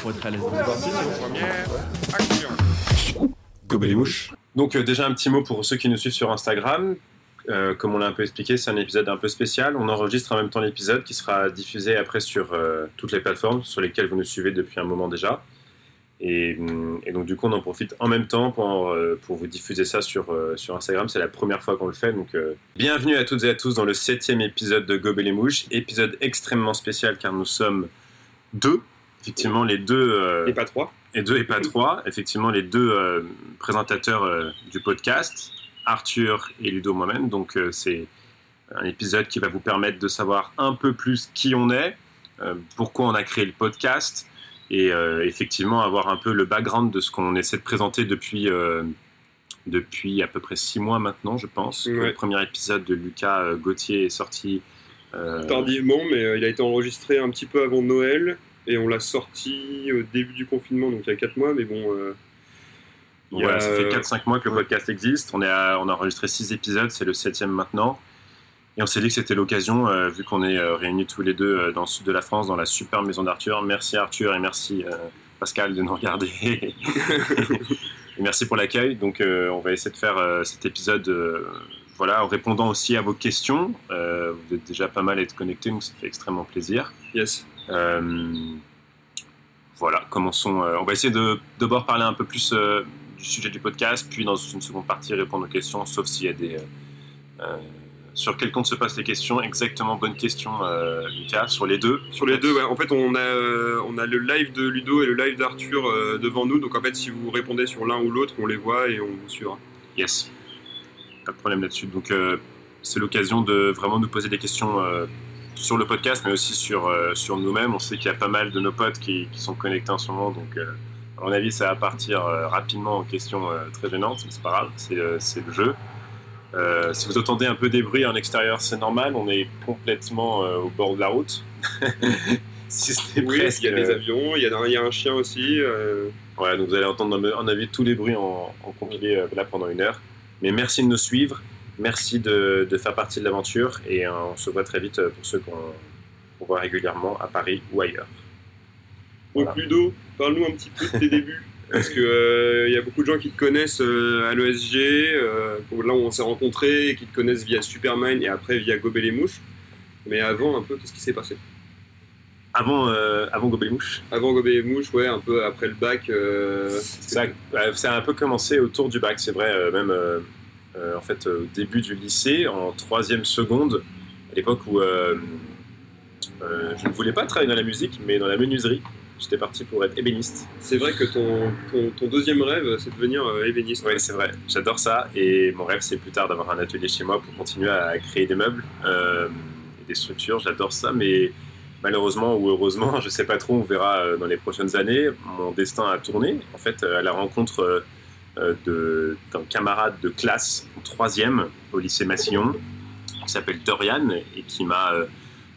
pour être à l'aise. Gobelet les mouches. Donc euh, déjà un petit mot pour ceux qui nous suivent sur Instagram. Euh, comme on l'a un peu expliqué, c'est un épisode un peu spécial. On enregistre en même temps l'épisode qui sera diffusé après sur euh, toutes les plateformes sur lesquelles vous nous suivez depuis un moment déjà. Et, hum, donc du coup, on en profite en même temps pour, pour vous diffuser ça sur, sur Instagram. C'est la première fois qu'on le fait. Donc bienvenue à toutes et à tous dans le septième épisode de Gobelet les mouches. Épisode extrêmement spécial car nous sommes deux. Effectivement, les deux... euh, Et pas trois. et deux et pas trois, effectivement les deux euh, présentateurs euh, du podcast, Arthur et Ludo moi-même. Donc c'est un épisode qui va vous permettre de savoir un peu plus qui on est, pourquoi on a créé le podcast et euh, effectivement avoir un peu le background de ce qu'on essaie de présenter depuis, euh, depuis à peu près six mois maintenant, je pense. Ouais. Le premier épisode de Lucas Gauthier est sorti. euh, Tardivement, mais il a été enregistré un petit peu avant Noël. Et on l'a sorti au début du confinement, donc il y a 4 mois. Mais bon, euh, Voilà, a, ça fait euh, 4-5 mois que le podcast existe. On, est à- on a enregistré 6 épisodes, c'est le 7 maintenant. Et on s'est dit que c'était l'occasion, euh, vu qu'on est euh, réunis tous les deux dans le sud de la France, dans la super maison d'Arthur. Merci Arthur et merci Pascal de nous regarder. et merci pour l'accueil. Donc on va essayer de faire cet épisode voilà, en répondant aussi à vos questions. Euh, vous êtes déjà pas mal à être connectés, donc ça fait extrêmement plaisir. yes. Euh, voilà, commençons. euh, on va essayer de d'abord parler un peu plus euh, du sujet du podcast, puis dans une seconde partie répondre aux questions, sauf s'il y a des. sur quel compte se passent les questions Exactement, bonne question, euh, Lucas, sur les deux. Sur les deux, ouais. en fait, on a, euh, on a le live de Ludo et le live d'Arthur euh, devant nous. Donc en fait, si vous répondez sur l'un ou l'autre, on les voit et on vous suivra. Yes, pas de problème là-dessus. Donc, c'est l'occasion de vraiment nous poser des questions sur le podcast, mais aussi sur, euh, sur nous-mêmes. On sait qu'il y a pas mal de nos potes qui, qui sont connectés en ce moment, donc euh, à mon avis, ça va partir euh, rapidement en questions très gênantes, mais c'est pas grave, c'est c'est le jeu. Si vous entendez un peu des bruits en extérieur, c'est normal, on est complètement au bord de la route. si Oui, presque. il y a des avions, il y, a il y a un chien aussi. Ouais, donc vous allez entendre en avis tous les bruits en, en compilé là pendant une heure. Mais merci de nous suivre, merci de, de faire partie de l'aventure et euh, on se voit très vite euh, pour ceux qu'on voit régulièrement à Paris ou ailleurs. Donc Voilà. Ludo, parle-nous un petit peu de tes débuts. Parce que euh, y a beaucoup de gens qui te connaissent euh, à l'ESG, euh, là où on s'est rencontrés, et qui te connaissent via Superman et après via Gober les mouches. Mais avant, un peu, qu'est-ce qui s'est passé? Avant, avant Gobelet Mouche, Avant Gober les mouches, ouais, un peu après le bac. ça, ouais, ça a un peu commencé autour du bac, c'est vrai, même en fait euh, au début du lycée, en troisième seconde, à l'époque où euh, euh, je ne voulais pas travailler dans la musique, mais dans la menuiserie. J'étais parti pour être ébéniste. C'est vrai que ton, ton, ton deuxième rêve, c'est de devenir euh, ébéniste. Oui, c'est vrai. J'adore ça. Et mon rêve, c'est plus tard d'avoir un atelier chez moi pour continuer à créer des meubles euh, et des structures. J'adore ça. Mais malheureusement ou heureusement, je sais pas trop, on verra euh, dans les prochaines années. Mon destin a tourné. En fait, euh, à la rencontre euh, euh, d'un camarade de classe en troisième au lycée Massillon qui s'appelle Dorian et qui m'a euh,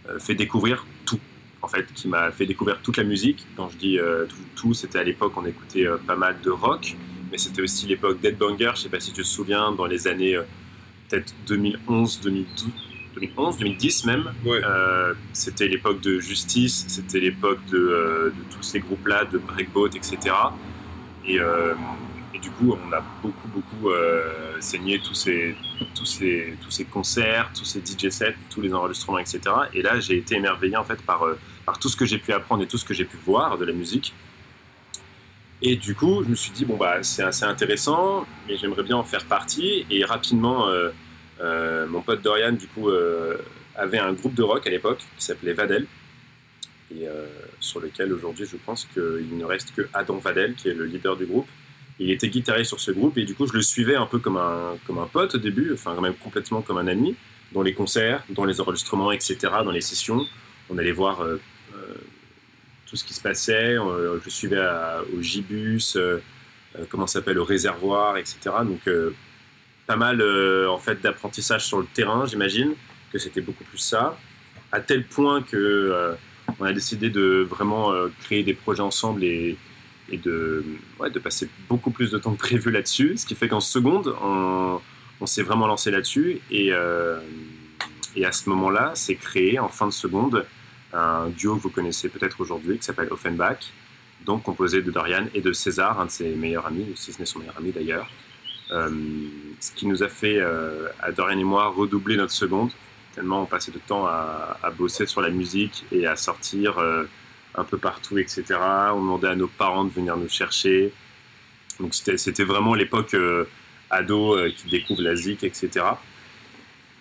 euh, fait découvrir tout. En fait, qui m'a fait découvrir toute la musique. Quand je dis euh, tout, tout, c'était à l'époque, on écoutait euh, pas mal de rock mais c'était aussi l'époque d'Headbanger, je sais pas si tu te souviens, dans les années euh, peut-être 2011, 2012, 2011, 2010 même. Ouais. Euh, c'était l'époque de Justice, c'était l'époque de, euh, de tous ces groupes-là, de Breakboat, etc. Et, euh, et du coup, on a beaucoup, beaucoup euh, saigné tous ces, tous, ces, tous ces concerts, tous ces DJ sets, tous les enregistrements, etc. Et là, j'ai été émerveillé en fait par, euh, par tout ce que j'ai pu apprendre et tout ce que j'ai pu voir de la musique. Et du coup, je me suis dit, bon, bah, c'est assez intéressant, mais j'aimerais bien en faire partie. Et rapidement, euh, mon pote Dorian, du coup, avait un groupe de rock à l'époque qui s'appelait Vadel, et sur lequel aujourd'hui, je pense qu'il ne reste que Adam Vadel, qui est le leader du groupe. Il était guitariste sur ce groupe, et du coup, je le suivais un peu comme un, comme un pote au début, enfin, même complètement comme un ami, dans les concerts, dans les enregistrements, etc., dans les sessions. On allait voir. euh, euh, tout ce qui se passait. Euh, je suivais à- au Gibus, euh, comment s'appelle, au réservoir, etc. Donc, pas mal en fait d'apprentissage sur le terrain, j'imagine que c'était beaucoup plus ça. À tel point que on a décidé de vraiment créer des projets ensemble et, et de, ouais, de passer beaucoup plus de temps que prévu là-dessus. Ce qui fait qu'en seconde, on, s'est vraiment lancé là-dessus. Et, euh, et à ce moment-là, c'est créé en fin de seconde un duo que vous connaissez peut-être aujourd'hui qui s'appelle Offenbach, donc composé de Dorian et de César, un de ses meilleurs amis, si ce n'est son meilleur ami d'ailleurs. Euh, ce qui nous a fait, euh, à Dorian et moi, redoubler notre seconde, tellement on passait de temps à, bosser sur la musique et à sortir euh, un peu partout, etc. On demandait à nos parents de venir nous chercher. Donc c'était vraiment l'époque ado qui découvre la zik, etc.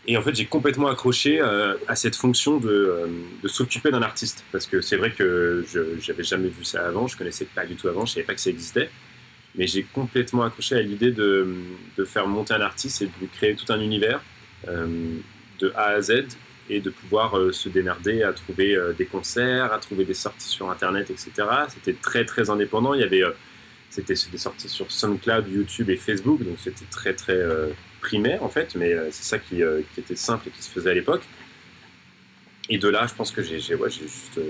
Et en fait, j'ai complètement accroché à cette fonction de, de s'occuper d'un artiste. Parce que c'est vrai que je n'avais jamais vu ça avant, je connaissais pas du tout avant, je savais pas que ça existait mais j'ai complètement accroché à l'idée de, de, faire monter un artiste et de lui créer tout un univers euh, de A à Z et de pouvoir euh, se démerder à trouver euh, des concerts, à trouver des sorties sur Internet, etc. C'était très très indépendant. Il y avait c'était des sorties sur SoundCloud, YouTube et Facebook, donc c'était très très primaire en fait, mais c'est ça qui, qui, était simple et qui se faisait à l'époque. Et de là, je pense que j'ai ouais, juste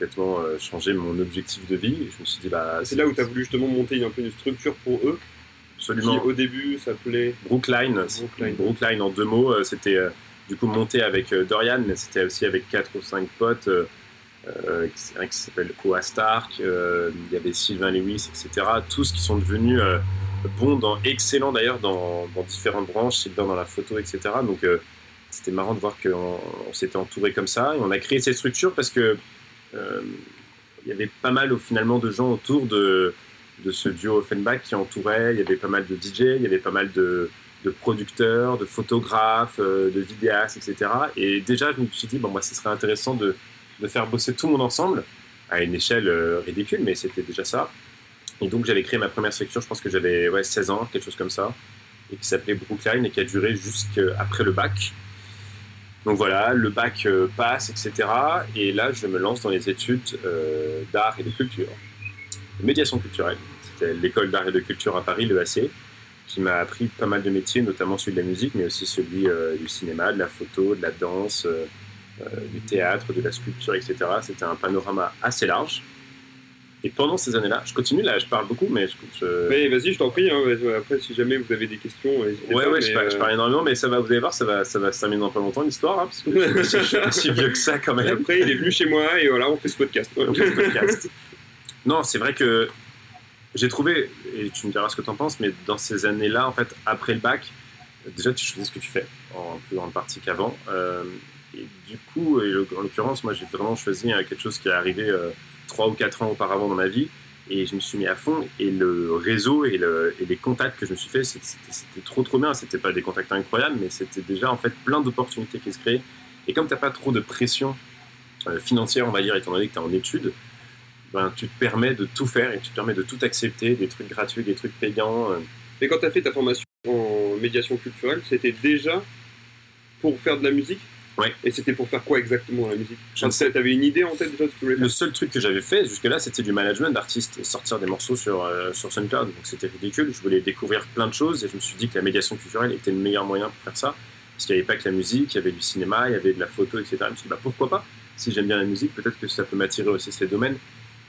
complètement euh, changé mon objectif de vie. je me suis dit, bah, c'est là où tu as voulu justement monter un peu une structure pour eux. Absolument. Qui, au début s'appelait Brookline. Brookline. Brookline. en deux mots. Euh, c'était euh, du coup monté avec Dorian, mais c'était aussi avec quatre ou cinq potes. Euh, qui, s'appelle Koa Stark, il y avait Sylvain Lewis, etc. Tous qui sont devenus bons, dans, excellents d'ailleurs dans, différentes branches, Sylvain dans la photo, etc. Donc c'était marrant de voir qu'on s'était entouré comme ça. Et on a créé cette structure parce que euh, il y avait pas mal finalement de gens autour de, de ce duo Offenbach qui entourait. Il y avait pas mal de DJ, il y avait pas mal de, de producteurs, de photographes, euh, de vidéastes, etc. Et déjà, je me suis dit, bon, moi, ce serait intéressant de, de faire bosser tout monde ensemble, à une échelle euh, ridicule, mais c'était déjà ça. Et donc, j'avais créé ma première structure, je pense que j'avais ouais, 16 ans, quelque chose comme ça, et qui s'appelait Brookline et qui a duré jusqu'après le bac. Donc voilà, le bac euh, passe, etc. Et là, je me lance dans les études d'art et de culture, médiation culturelle. C'était l'école d'art et de culture à Paris, l'EAC, qui m'a appris pas mal de métiers, notamment celui de la musique, mais aussi celui euh, du cinéma, de la photo, de la danse, du théâtre, de la sculpture, etc. C'était un panorama assez large. Et pendant ces années-là, je continue là, je parle beaucoup, mais je. Mais vas-y, je t'en prie. Hein, après, si jamais vous avez des questions, ouais, ouais, je, parle, énormément, mais ça va, vous allez voir, ça va, ça va se terminer dans pas longtemps l'histoire, hein, parce que je, suis aussi vieux que ça quand même. après, il est venu chez moi et voilà, on fait ce podcast. on fait ce podcast. non, c'est vrai que j'ai trouvé, et tu me diras ce que tu en penses, mais dans ces années-là, en fait, après le bac, déjà tu choisis ce que tu fais en plus grande partie qu'avant. Euh, et du coup, en l'occurrence, moi j'ai vraiment choisi euh, quelque chose qui est arrivé. Euh, trois ou quatre ans auparavant dans ma vie. Et je me suis mis à fond. Et le réseau et, le, et les contacts que je me suis fait, c'était trop trop bien. C'était pas des contacts incroyables, mais c'était déjà en fait plein d'opportunités qui se créaient. Et comme tu n'as pas trop de pression euh, financière, on va dire, étant donné que tu es en études, ben, tu te permets de tout faire et tu te permets de tout accepter, des trucs gratuits, des trucs payants. Euh. Et quand tu as fait ta formation en médiation culturelle, c'était déjà pour faire de la musique? Et c'était pour faire quoi exactement la musique? Tu avais une idée en tête déjà de Le seul truc que j'avais fait jusque-là, c'était du management d'artistes, sortir des morceaux sur, euh, sur SoundCloud. Donc c'était ridicule. Je voulais découvrir plein de choses et je me suis dit que la médiation culturelle était le meilleur moyen pour faire ça. Parce qu'il n'y avait pas que la musique, il y avait du cinéma, il y avait de la photo, etc. Je me suis dit, bah, pourquoi pas? Si j'aime bien la musique, peut-être que ça peut m'attirer aussi ces domaines.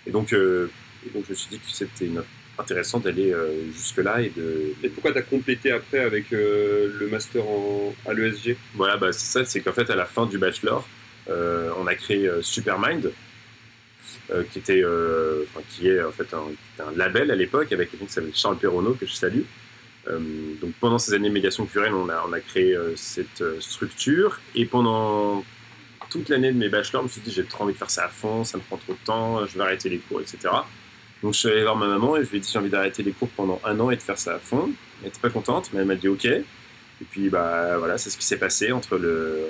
Et donc, euh, et donc je me suis dit que c'était intéressant d'aller euh, jusque-là. Et, de... et pourquoi tu as complété après avec euh, le master en, à l'ESG Voilà, bah, c'est ça, c'est qu'en fait, à la fin du bachelor, on a créé Supermind, qui, était, qui est en fait un, un label à l'époque avec quelqu'un qui s'appelle Charles Perronneau, que je salue. donc pendant ces années de médiation culturelle, on a, on a créé cette structure et pendant toute l'année de mes bachelors, je me suis dit j'ai trop envie de faire ça à fond, ça me prend trop de temps, je vais arrêter les cours, etc. Donc je suis allé voir ma maman et je lui ai dit j'ai envie d'arrêter les cours pendant un an et de faire ça à fond. Elle n'était pas contente, mais elle m'a dit ok. Et puis bah voilà, c'est ce qui s'est passé entre le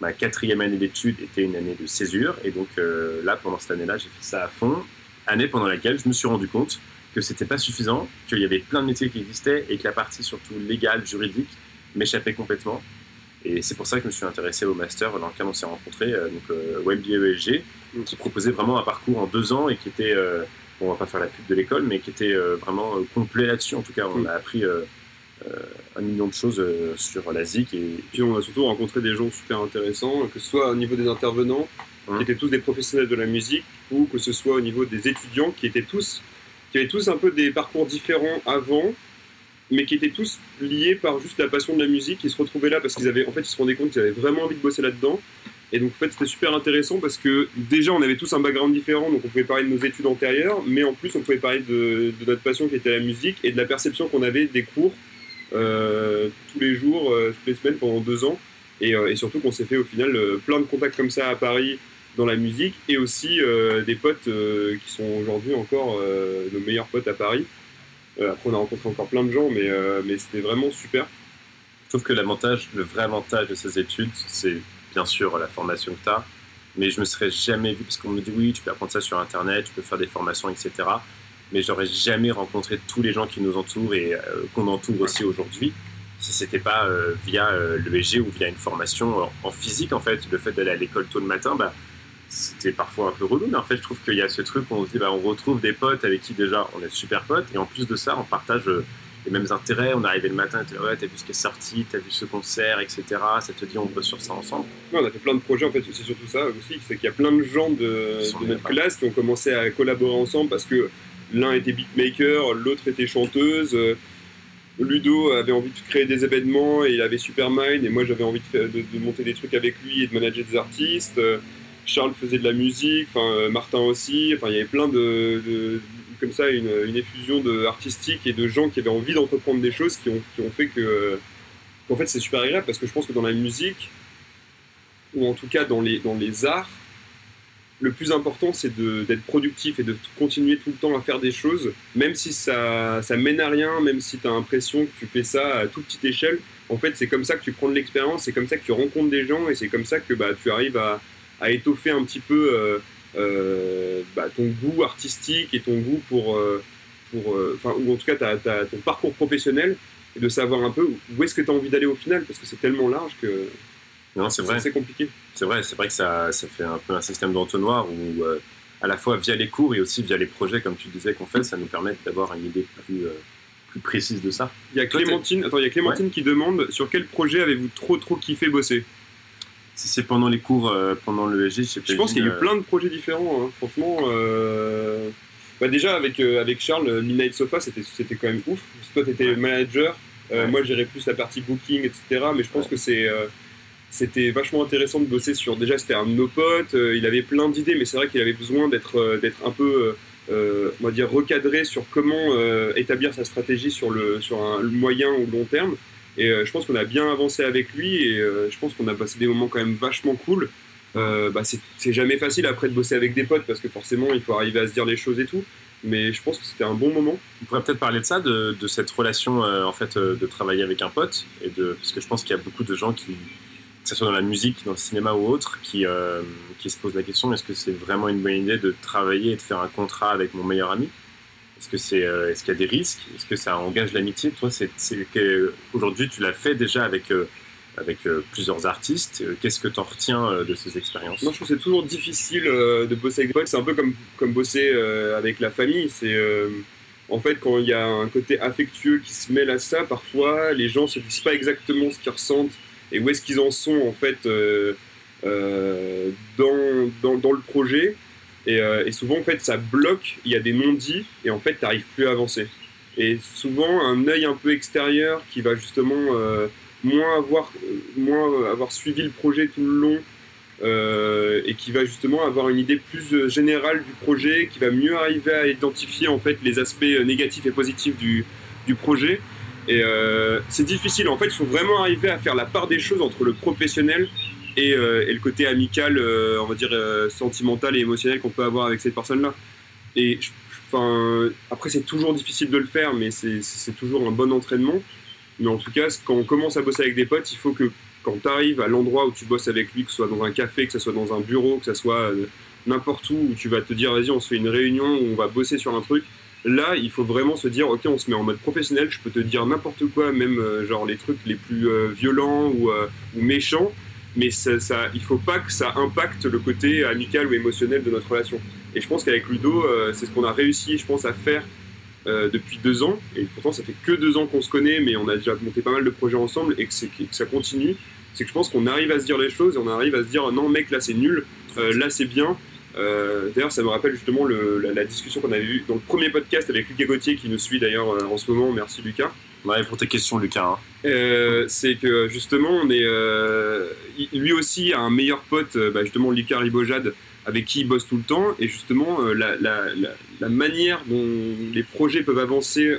ma quatrième année d'études était une année de césure et donc euh, là pendant cette année-là j'ai fait ça à fond. Année pendant laquelle je me suis rendu compte que c'était pas suffisant, qu'il y avait plein de métiers qui existaient et que la partie surtout légale, juridique m'échappait complètement. Et c'est pour ça que je me suis intéressé au master dans lequel on s'est rencontrés, euh, donc euh, WebBA qui proposait vraiment un parcours en deux ans et qui était on va pas faire la pub de l'école, mais qui était euh, vraiment euh, complet là-dessus. En tout cas, on a appris euh, un million de choses sur la ZIC. Et... Puis on a surtout rencontré des gens super intéressants, que ce soit au niveau des intervenants, qui étaient tous des professionnels de la musique, ou que ce soit au niveau des étudiants, qui étaient tous, qui avaient tous un peu des parcours différents avant, mais qui étaient tous liés par juste la passion de la musique, qui se retrouvaient là parce qu'ils avaient, en fait, ils se rendaient compte qu'ils avaient vraiment envie de bosser là-dedans, Et donc en fait c'était super intéressant parce que déjà on avait tous un background différent, donc on pouvait parler de nos études antérieures, mais en plus on pouvait parler de, notre passion qui était la musique et de la perception qu'on avait des cours euh, tous les jours, euh, toutes les semaines pendant deux ans. Et, euh, surtout qu'on s'est fait au final plein de contacts comme ça à Paris dans la musique et aussi des potes qui sont aujourd'hui encore nos meilleurs potes à Paris. Euh, après on a rencontré encore plein de gens, mais, euh, mais c'était vraiment super. Je trouve que l'avantage, le vrai avantage de ces études, c'est bien sûr la formation que tu as, mais je me serais jamais vu, parce qu'on me dit oui, tu peux apprendre ça sur Internet, tu peux faire des formations, etc. Mais j'aurais jamais rencontré tous les gens qui nous entourent et euh, qu'on entoure aussi aujourd'hui si c'était pas via euh, l'ESG ou via une formation en, en physique en fait. Le fait d'aller à l'école tôt le matin, bah, c'était parfois un peu relou, mais en fait je trouve qu'il y a ce truc où on se dit bah, on retrouve des potes avec qui déjà on est super potes et en plus de ça on partage euh, les mêmes intérêts. On est arrivé le matin, t'es ouais, t'as vu ce qui est sorti, t'as vu ce concert, etc. Ça te dit on bosse sur ça ensemble. Ouais, on a fait plein de projets, en fait, c'est surtout ça aussi, c'est qu'il y a plein de gens de, notre classe qui ont commencé à collaborer ensemble parce que l'un était beatmaker, l'autre était chanteuse. euh, Ludo avait envie de créer des événements et il avait Supermind, et moi j'avais envie de, faire- de- de monter des trucs avec lui et de manager des artistes. Euh, Charles faisait de la musique, euh, Martin aussi, enfin il y avait plein de, comme ça une, effusion de artistique et de gens qui avaient envie d'entreprendre des choses qui ont, qui ont fait que qu'en fait c'est super agréable parce que je pense que dans la musique ou en tout cas dans les, dans les arts, le plus important c'est d'être productif et de continuer tout le temps à faire des choses, même si ça, ça mène à rien, même si tu as l'impression que tu fais ça à toute petite échelle. En fait, c'est comme ça que tu prends de l'expérience, c'est comme ça que tu rencontres des gens et c'est comme ça que bah, tu arrives à, à étoffer un petit peu euh, euh, bah, ton goût artistique et ton goût pour. euh, pour enfin, ou en tout cas ton parcours professionnel et de savoir un peu où est-ce que tu as envie d'aller au final parce que c'est tellement large que Non, c'est vrai. c'est compliqué. C'est vrai, c'est vrai que ça, ça fait un peu un système d'entonnoir où, euh, à la fois via les cours et aussi via les projets, comme tu disais, qu'on fait, ça nous permet d'avoir une idée plus, euh, plus précise de ça. Il y a Toi, Clémentine, attends, il y a Clémentine qui demande sur quel projet avez-vous trop trop kiffé bosser? Si c'est pendant les cours, euh, pendant le ESG, je sais pas. Je pense qu'il y a eu euh, plein de projets différents, hein. franchement. euh, Bah déjà avec, euh, avec Charles, Midnight Sofa, c'était c'était quand même ouf. Toi, tu étais Ouais. manager, Ouais. moi, gérais plus la partie booking, etc. Mais je pense Ouais. que c'est c'était vachement intéressant de bosser sur. Déjà, c'était un de nos potes, il avait plein d'idées, mais c'est vrai qu'il avait besoin d'être d'être un peu. on va dire recadré sur comment établir sa stratégie sur le sur un moyen ou long terme et euh, je pense qu'on a bien avancé avec lui et euh, je pense qu'on a passé des moments quand même vachement cool euh, bah, c'est jamais facile après de bosser avec des potes parce que forcément il faut arriver à se dire les choses et tout. Mais je pense que c'était un bon moment. On pourrait peut-être parler de ça, de, cette relation, en fait, de travailler avec un pote, et de, parce que je pense qu'il y a beaucoup de gens qui, que ce soit dans la musique, dans le cinéma ou autre, qui, qui se posent la question est-ce que c'est vraiment une bonne idée de travailler et de faire un contrat avec mon meilleur ami? Est-ce que c'est, euh, est-ce qu'il y a des risques? Est-ce que ça engage l'amitié? Toi, c'est, c'est aujourd'hui, tu l'as fait déjà avec euh, avec euh, plusieurs artistes. Qu'est-ce que tu en retiens de ces expériences? Moi, je trouve que c'est toujours difficile de bosser avec des potes. C'est un peu comme, comme bosser avec la famille. C'est euh, en fait quand il y a un côté affectueux qui se mêle à ça, parfois les gens se disent pas exactement ce qu'ils ressentent et où est-ce qu'ils en sont en fait euh, dans, dans, dans le projet. Et, euh, et souvent en fait ça bloque. Il y a des non-dits et en fait t'arrives plus à avancer. Et souvent un œil un peu extérieur qui va justement euh, moins avoir moins avoir suivi le projet tout le long euh, et qui va justement avoir une idée plus euh, générale du projet, qui va mieux arriver à identifier en fait les aspects euh, négatifs et positifs du, du projet. Et euh, c'est difficile, en fait, il faut vraiment arriver à faire la part des choses entre le professionnel et, euh, et le côté amical, euh, on va dire euh, sentimental et émotionnel qu'on peut avoir avec cette personne-là. Et enfin, après, c'est toujours difficile de le faire, mais c'est- toujours un bon entraînement. Mais en tout cas, quand on commence à bosser avec des potes, il faut que quand tu arrives à l'endroit où tu bosses avec lui, que ce soit dans un café, que ce soit dans un bureau, que ce soit n'importe où, où tu vas te dire vas-y on se fait une réunion où on va bosser sur un truc, là il faut vraiment se dire ok on se met en mode professionnel, je peux te dire n'importe quoi, même genre les trucs les plus violents ou méchants, mais ça, ça, il faut pas que ça impacte le côté amical ou émotionnel de notre relation. Et je pense qu'avec Ludo, euh, c'est ce qu'on a réussi, je pense, à faire euh, depuis deux ans, et pourtant ça fait que deux ans qu'on se connaît, mais on a déjà monté pas mal de projets ensemble et que, que ça continue c'est que je pense qu'on arrive à se dire les choses et on arrive à se dire non mec là c'est nul, euh, là c'est bien. D'ailleurs ça me rappelle justement la, la discussion qu'on avait eue dans le premier podcast avec Lucas Gauthier qui nous suit d'ailleurs en ce moment, merci Lucas. Ouais, pour tes questions, Lucas. Hein. Euh, c'est que justement, on est, euh, lui aussi a un meilleur pote, bah, justement Lucas Ribojade, avec qui il bosse tout le temps. Et justement, la, manière dont les projets peuvent avancer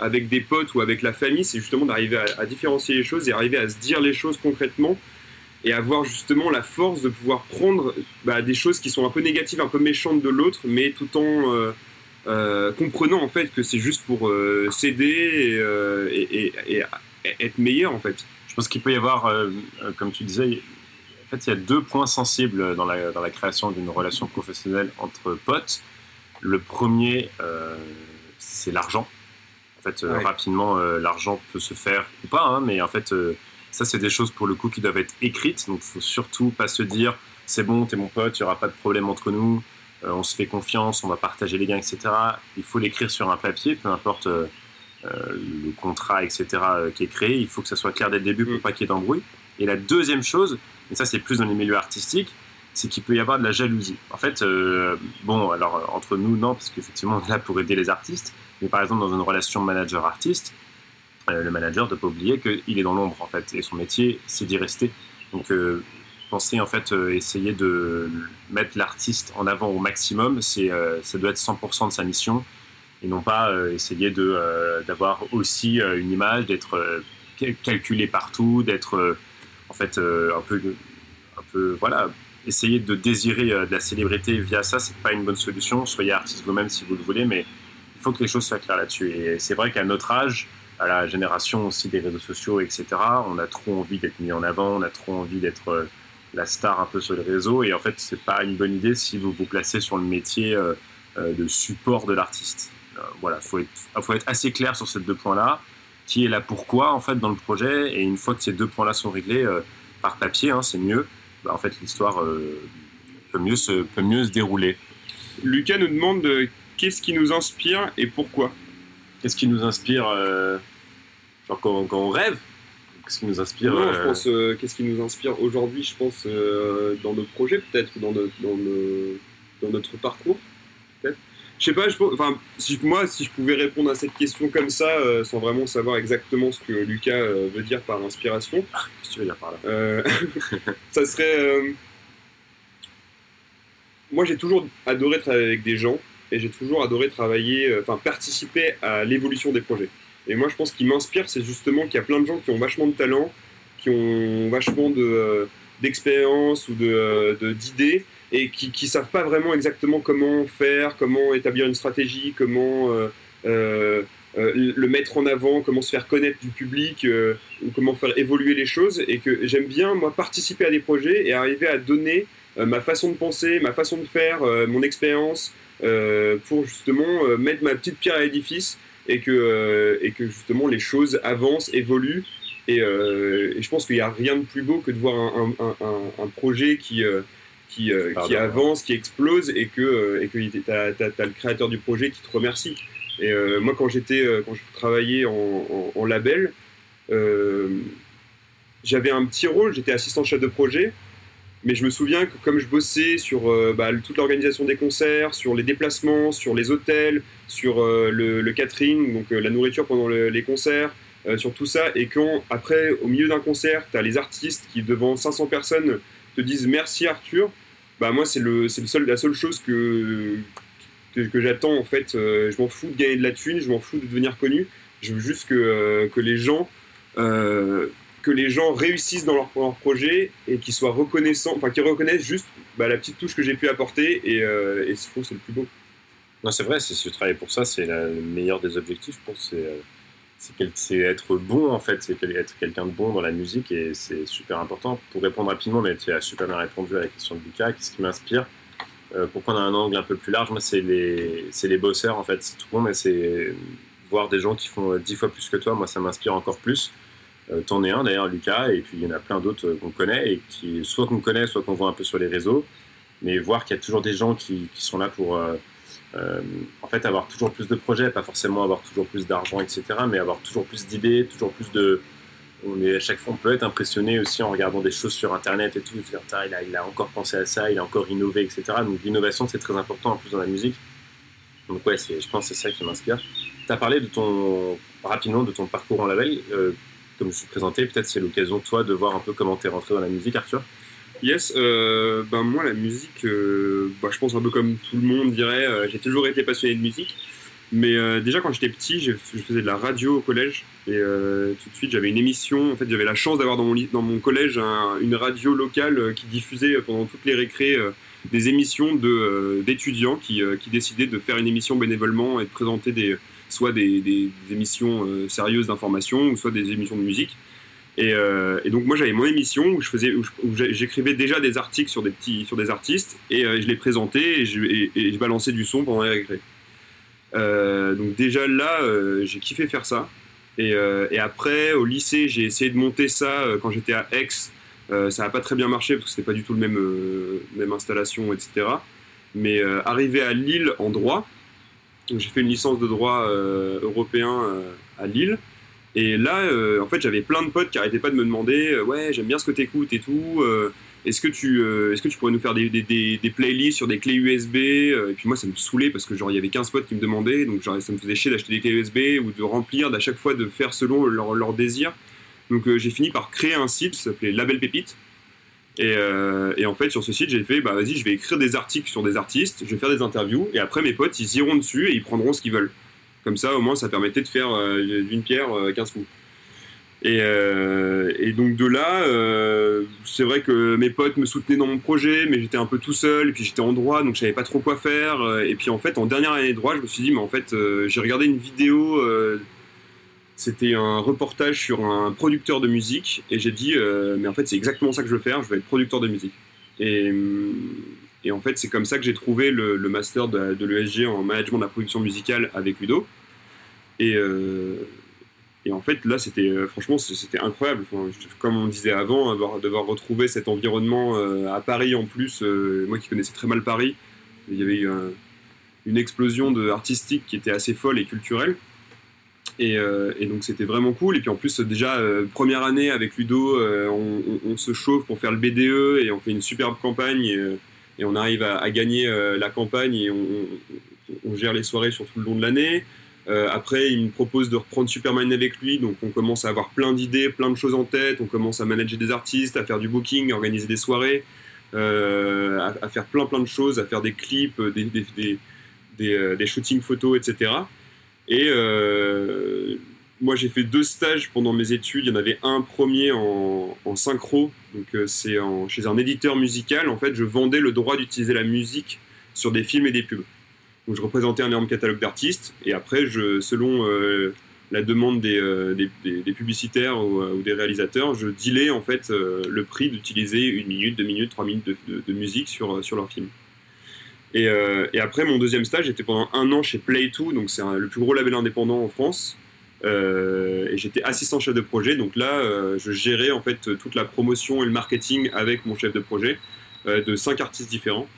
avec des potes ou avec la famille, c'est justement d'arriver à, à, différencier les choses et arriver à se dire les choses concrètement et avoir justement la force de pouvoir prendre bah, des choses qui sont un peu négatives, un peu méchantes de l'autre, mais tout en euh, euh, comprenant en fait que c'est juste pour euh, s'aider et, et, être meilleur en fait. Je pense qu'il peut y avoir, comme tu disais, en fait il y a deux points sensibles dans la, dans la création d'une relation professionnelle entre potes. Le premier, c'est l'argent. En fait, rapidement, l'argent peut se faire ou pas, hein, mais en fait ça, c'est des choses pour le coup qui doivent être écrites. Donc, il faut surtout pas se dire c'est bon, t'es mon pote, il n'y aura pas de problème entre nous, euh, on se fait confiance, on va partager les gains, etc. Il faut l'écrire sur un papier, peu importe euh, euh, le contrat, etc. qui est créé. Il faut que ça soit clair dès le début pour mm. pas qu'il y ait d'embrouille. Et la deuxième chose, et ça, c'est plus dans les milieux artistiques, c'est qu'il peut y avoir de la jalousie. En fait, bon, alors entre nous, non, parce qu'effectivement, on est là pour aider les artistes. Mais par exemple, dans une relation manager-artiste, euh, le manager ne doit pas oublier qu'il est dans l'ombre en fait et son métier c'est d'y rester. Donc euh, penser en fait euh, essayer de mettre l'artiste en avant au maximum, c'est ça doit être 100% de sa mission et non pas essayer de d'avoir aussi une image, d'être calculé partout, d'être en fait un peu un peu voilà essayer de désirer de la célébrité via ça, c'est pas une bonne solution. Soyez artiste vous-même si vous le voulez, mais il faut que les choses soient claires là-dessus. Et c'est vrai qu'à notre âge, à la génération aussi des réseaux sociaux, etc. On a trop envie d'être mis en avant, on a trop envie d'être euh, la star un peu sur les réseaux. Et en fait, c'est pas une bonne idée si vous vous placez sur le métier euh, euh, de support de l'artiste. voilà, faut être, faut être assez clair sur ces deux points-là. Qui est là pourquoi en fait dans le projet. Et une fois que ces deux points-là sont réglés par papier, hein, c'est mieux. Bah, en fait, l'histoire peut mieux se peut mieux se dérouler. Lucas nous demande qu'est-ce qui nous inspire et pourquoi. Qu'est-ce qui nous inspire Genre quand, on rêve? Qu'est-ce qui nous inspire non, je euh, pense, euh, qu'est-ce qui nous inspire aujourd'hui, je pense, euh, dans notre projet, peut-être, dans, dans, dans, notre parcours, peut-être. Je sais pas, je, enfin, si, moi, si je pouvais répondre à cette question comme ça, sans vraiment savoir exactement ce que Lucas veut dire par inspiration. Ah, qu'est-ce que tu veux dire par là? Ça serait. moi, j'ai toujours adoré travailler avec des gens et j'ai toujours adoré travailler, enfin, participer à l'évolution des projets. Et moi, je pense qu'il m'inspire, c'est justement qu'il y a plein de gens qui ont vachement de talent, qui ont vachement de, euh, d'expérience ou de, euh, d'idées et qui ne savent pas vraiment exactement comment faire, comment établir une stratégie, comment euh, le mettre en avant, comment se faire connaître du public, ou comment faire évoluer les choses. Et que j'aime bien, moi, participer à des projets et arriver à donner ma façon de penser, ma façon de faire, mon expérience, pour justement mettre ma petite pierre à l'édifice et que, euh, et que justement les choses avancent, évoluent. Et, euh, et je pense qu'il n'y a rien de plus beau que de voir un, un, un, projet qui, euh, qui, qui avance, qui explose et que et que tu as, as, le créateur du projet qui te remercie. Et moi, quand j'étais, quand je travaillais en, en label, j'avais un petit rôle, j'étais assistant chef de projet, mais je me souviens que comme je bossais sur euh, bah, toute l'organisation des concerts, sur les déplacements, sur les hôtels, sur euh, le, catering, donc euh, la nourriture pendant les concerts, sur tout ça, et quand après, au milieu d'un concert, tu as les artistes qui, devant 500 personnes, te disent merci Arthur, bah moi c'est le, le la seule chose que, que, j'attends en fait. je m'en fous de gagner de la thune, je m'en fous de devenir connu, je veux juste que, que les gens que les gens réussissent dans leur, projet et qu'ils soient reconnaissants, enfin qu'ils reconnaissent juste bah, la petite touche que j'ai pu apporter et, euh, et c'est le plus beau. Non, c'est vrai, c'est ce travail pour ça, c'est le meilleur des objectifs, je pense. C'est, euh, c'est être bon en fait, c'est être quelqu'un de bon dans la musique et c'est super important. Pour répondre rapidement, mais tu as super bien répondu à la question de Lucas, qu'est-ce qui m'inspire euh, Pour prendre un angle un peu plus large, moi c'est les, c'est les bosseurs en fait, c'est tout bon, mais c'est voir des gens qui font dix fois plus que toi, moi ça m'inspire encore plus. Euh, t'en es un d'ailleurs, Lucas, et puis il y en a plein d'autres euh, qu'on connaît, et qui, soit qu'on connaît, soit qu'on voit un peu sur les réseaux, mais voir qu'il y a toujours des gens qui, sont là pour euh, en fait avoir toujours plus de projets, pas forcément avoir toujours plus d'argent, etc., mais avoir toujours plus d'idées, toujours plus de. On est, à chaque fois, on peut être impressionné aussi en regardant des choses sur Internet et tout, dire, il a, il a encore pensé à ça, il a encore innové, etc. Donc l'innovation, c'est très important en plus dans la musique. Donc ouais, je pense que c'est ça qui m'inspire. Tu as parlé de ton rapidement de ton parcours en label. Comme je suis présenté, peut-être c'est l'occasion, toi, de voir un peu comment tu es rentré dans la musique, Arthur. Yes, ben moi la musique, bah, je pense un peu comme tout le monde dirait, j'ai toujours été passionné de musique. Mais euh, déjà, quand j'étais petit, je, faisais de la radio au collège. Et euh, tout de suite, j'avais une émission. En fait, j'avais la chance d'avoir dans mon, dans mon collège une radio locale euh, qui diffusait pendant toutes les récrés des émissions d'étudiants qui, qui, décidaient de faire une émission bénévolement et de présenter des, soit des, émissions sérieuses d'information ou soit des émissions de musique. Et, et donc, moi, j'avais mon émission où je faisais, où j'écrivais déjà des articles sur des, petits, sur des artistes et je les présentais et je, et balançais du son pendant les récrés. Euh, donc déjà là, euh, j'ai kiffé faire ça. Euh, et, après, au lycée, j'ai essayé de monter ça quand j'étais à Aix. ça n'a pas très bien marché parce que c'était pas du tout le même, même installation, etc. Mais arrivé à Lille en droit, j'ai fait une licence de droit européen à Lille. Et là, en fait, j'avais plein de potes qui arrêtaient pas de me demander Ouais, j'aime bien ce que tu écoutes et tout. Est-ce que, tu, euh, est-ce que tu pourrais nous faire des, playlists sur des clés USB euh, Et puis moi, ça me saoulait parce que genre il y avait 15 potes qui me demandaient, donc ça me faisait chier d'acheter des clés USB ou de remplir, d'à chaque fois de faire selon leur, leur désir. Donc euh, j'ai fini par créer un site qui s'appelait Label Pépite. Et, et, en fait, sur ce site, j'ai fait, bah vas-y, je vais écrire des articles sur des artistes, je vais faire des interviews, et après mes potes, ils iront dessus et ils prendront ce qu'ils veulent. Comme ça, au moins, ça permettait de faire d'une pierre 15 coups. Euh, et, donc de là, euh, c'est vrai que mes potes me soutenaient dans mon projet, mais j'étais un peu tout seul, et puis j'étais en droit, donc je savais pas trop quoi faire. Euh, et puis en fait, en dernière année de droit, je me suis dit, mais en fait, j'ai regardé une vidéo, c'était un reportage sur un producteur de musique, et j'ai dit, mais en fait, c'est exactement ça que je veux faire, je veux être producteur de musique. Et, et en fait, c'est comme ça que j'ai trouvé le, master de, de l'ESG en management de la production musicale avec Ludo. Et et en fait, là, c'était euh, franchement, c'était incroyable. comme on disait avant, devoir, devoir retrouver cet environnement euh, à Paris en plus. Euh, moi qui connaissais très mal Paris, il y avait eu une explosion de artistique qui était assez folle et culturelle. Et, donc c'était vraiment cool. Et puis en plus, déjà, première année avec Ludo, on, se chauffe pour faire le BDE et on fait une superbe campagne. Et, on arrive à, gagner la campagne et on, gère les soirées sur tout le long de l'année. Euh, après, il me propose de reprendre Superman avec lui, donc on commence à avoir plein d'idées, plein de choses en tête, on commence à manager des artistes, à faire du booking, à organiser des soirées, euh, à, faire plein plein de choses, à faire des clips, euh, des shootings photos, etc. Et moi, j'ai fait deux stages pendant mes études. Il y en avait un premier en, synchro, donc c'est chez un éditeur musical. En fait, je vendais le droit d'utiliser la musique sur des films et des pubs. Donc je représentais un énorme catalogue d'artistes et après, selon euh, la demande des, euh, publicitaires euh, ou, des réalisateurs, je dealais en fait le prix d'utiliser une minute, deux minutes, trois minutes de, musique sur, sur leur film. Et, et, après, mon deuxième stage était pendant un an chez Play2, donc c'est le plus gros label indépendant en France. et j'étais assistant chef de projet, donc là, je gérais en fait toute la promotion et le marketing avec mon chef de projet de cinq artistes différents.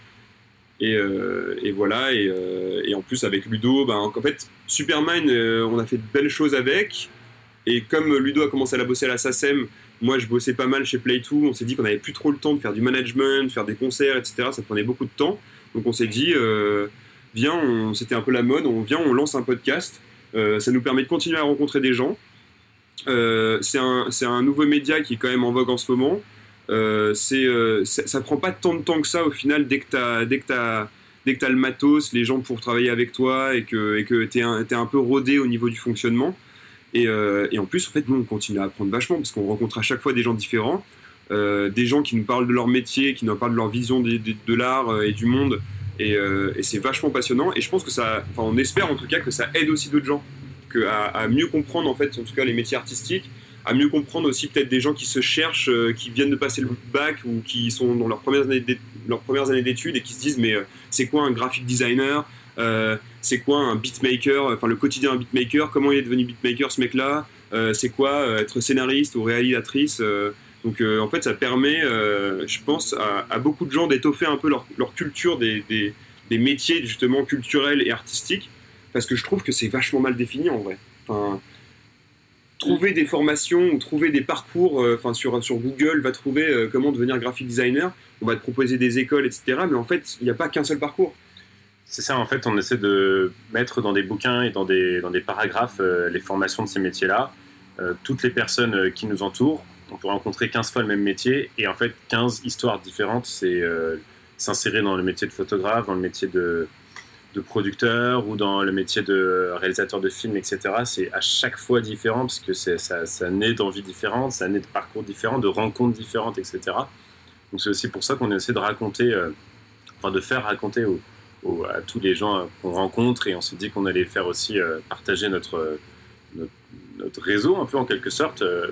Euh, et, voilà, euh, et, en plus avec Ludo, ben, en fait, Superman, euh, on a fait de belles choses avec. Et comme Ludo a commencé à la bosser à la SACEM, moi je bossais pas mal chez Play2, on s'est dit qu'on avait plus trop le temps de faire du management, de faire des concerts, etc. Ça prenait beaucoup de temps. Donc on s'est dit, viens, c'était un peu la mode, on vient, on lance un podcast. ça nous permet de continuer à rencontrer des gens. c'est un, un, nouveau média qui est quand même en vogue en ce moment. Euh, euh, ça prend pas tant de temps que ça au final dès que tu as, dès que as, dès que le matos, les gens pour travailler avec toi et que et que tu es, es, un peu rodé au niveau du fonctionnement. Et, euh, et, en plus, en fait, nous, on continue à apprendre vachement parce qu'on rencontre à chaque fois des gens différents, des gens qui nous parlent de leur métier, qui nous parlent de leur vision de, l'art et du monde. Et, et c'est vachement passionnant. Et je pense que ça, enfin, on espère en tout cas que ça aide aussi d'autres gens à, mieux comprendre en fait, en tout cas, les métiers artistiques à mieux comprendre aussi peut-être des gens qui se cherchent, euh, qui viennent de passer le bac ou qui sont dans leurs premières années d'études et qui se disent mais euh, c'est quoi un graphic designer euh, c'est quoi un beatmaker, enfin le quotidien d'un beatmaker, comment il est devenu beatmaker ce mec-là, c'est quoi être scénariste ou réalisatrice. Donc en fait ça permet, je pense, à, beaucoup de gens d'étoffer un peu leur, culture des, métiers justement culturels et artistiques, parce que je trouve que c'est vachement mal défini en vrai. Trouver des formations ou trouver des parcours, euh, sur, Google, va trouver euh, comment devenir graphic designer, on va te proposer des écoles, etc. Mais en fait, il n'y a pas qu'un seul parcours. C'est ça, en fait, on essaie de mettre dans des bouquins et dans des paragraphes les formations de ces métiers-là. toutes les personnes qui nous entourent, on peut rencontrer 15 fois le même métier et en fait 15 histoires différentes. C'est s'insérer dans le métier de photographe, dans le métier de, producteur ou dans le métier de réalisateur de films, etc. C'est à chaque fois différent parce que ça, ça naît d'envies différentes, ça naît de parcours différents, de rencontres différentes, etc. Donc c'est aussi pour ça qu'on essaie de raconter, euh, enfin de faire raconter à tous les gens qu'on rencontre et on s'est dit qu'on allait faire aussi euh, partager notre, réseau un peu en quelque sorte euh,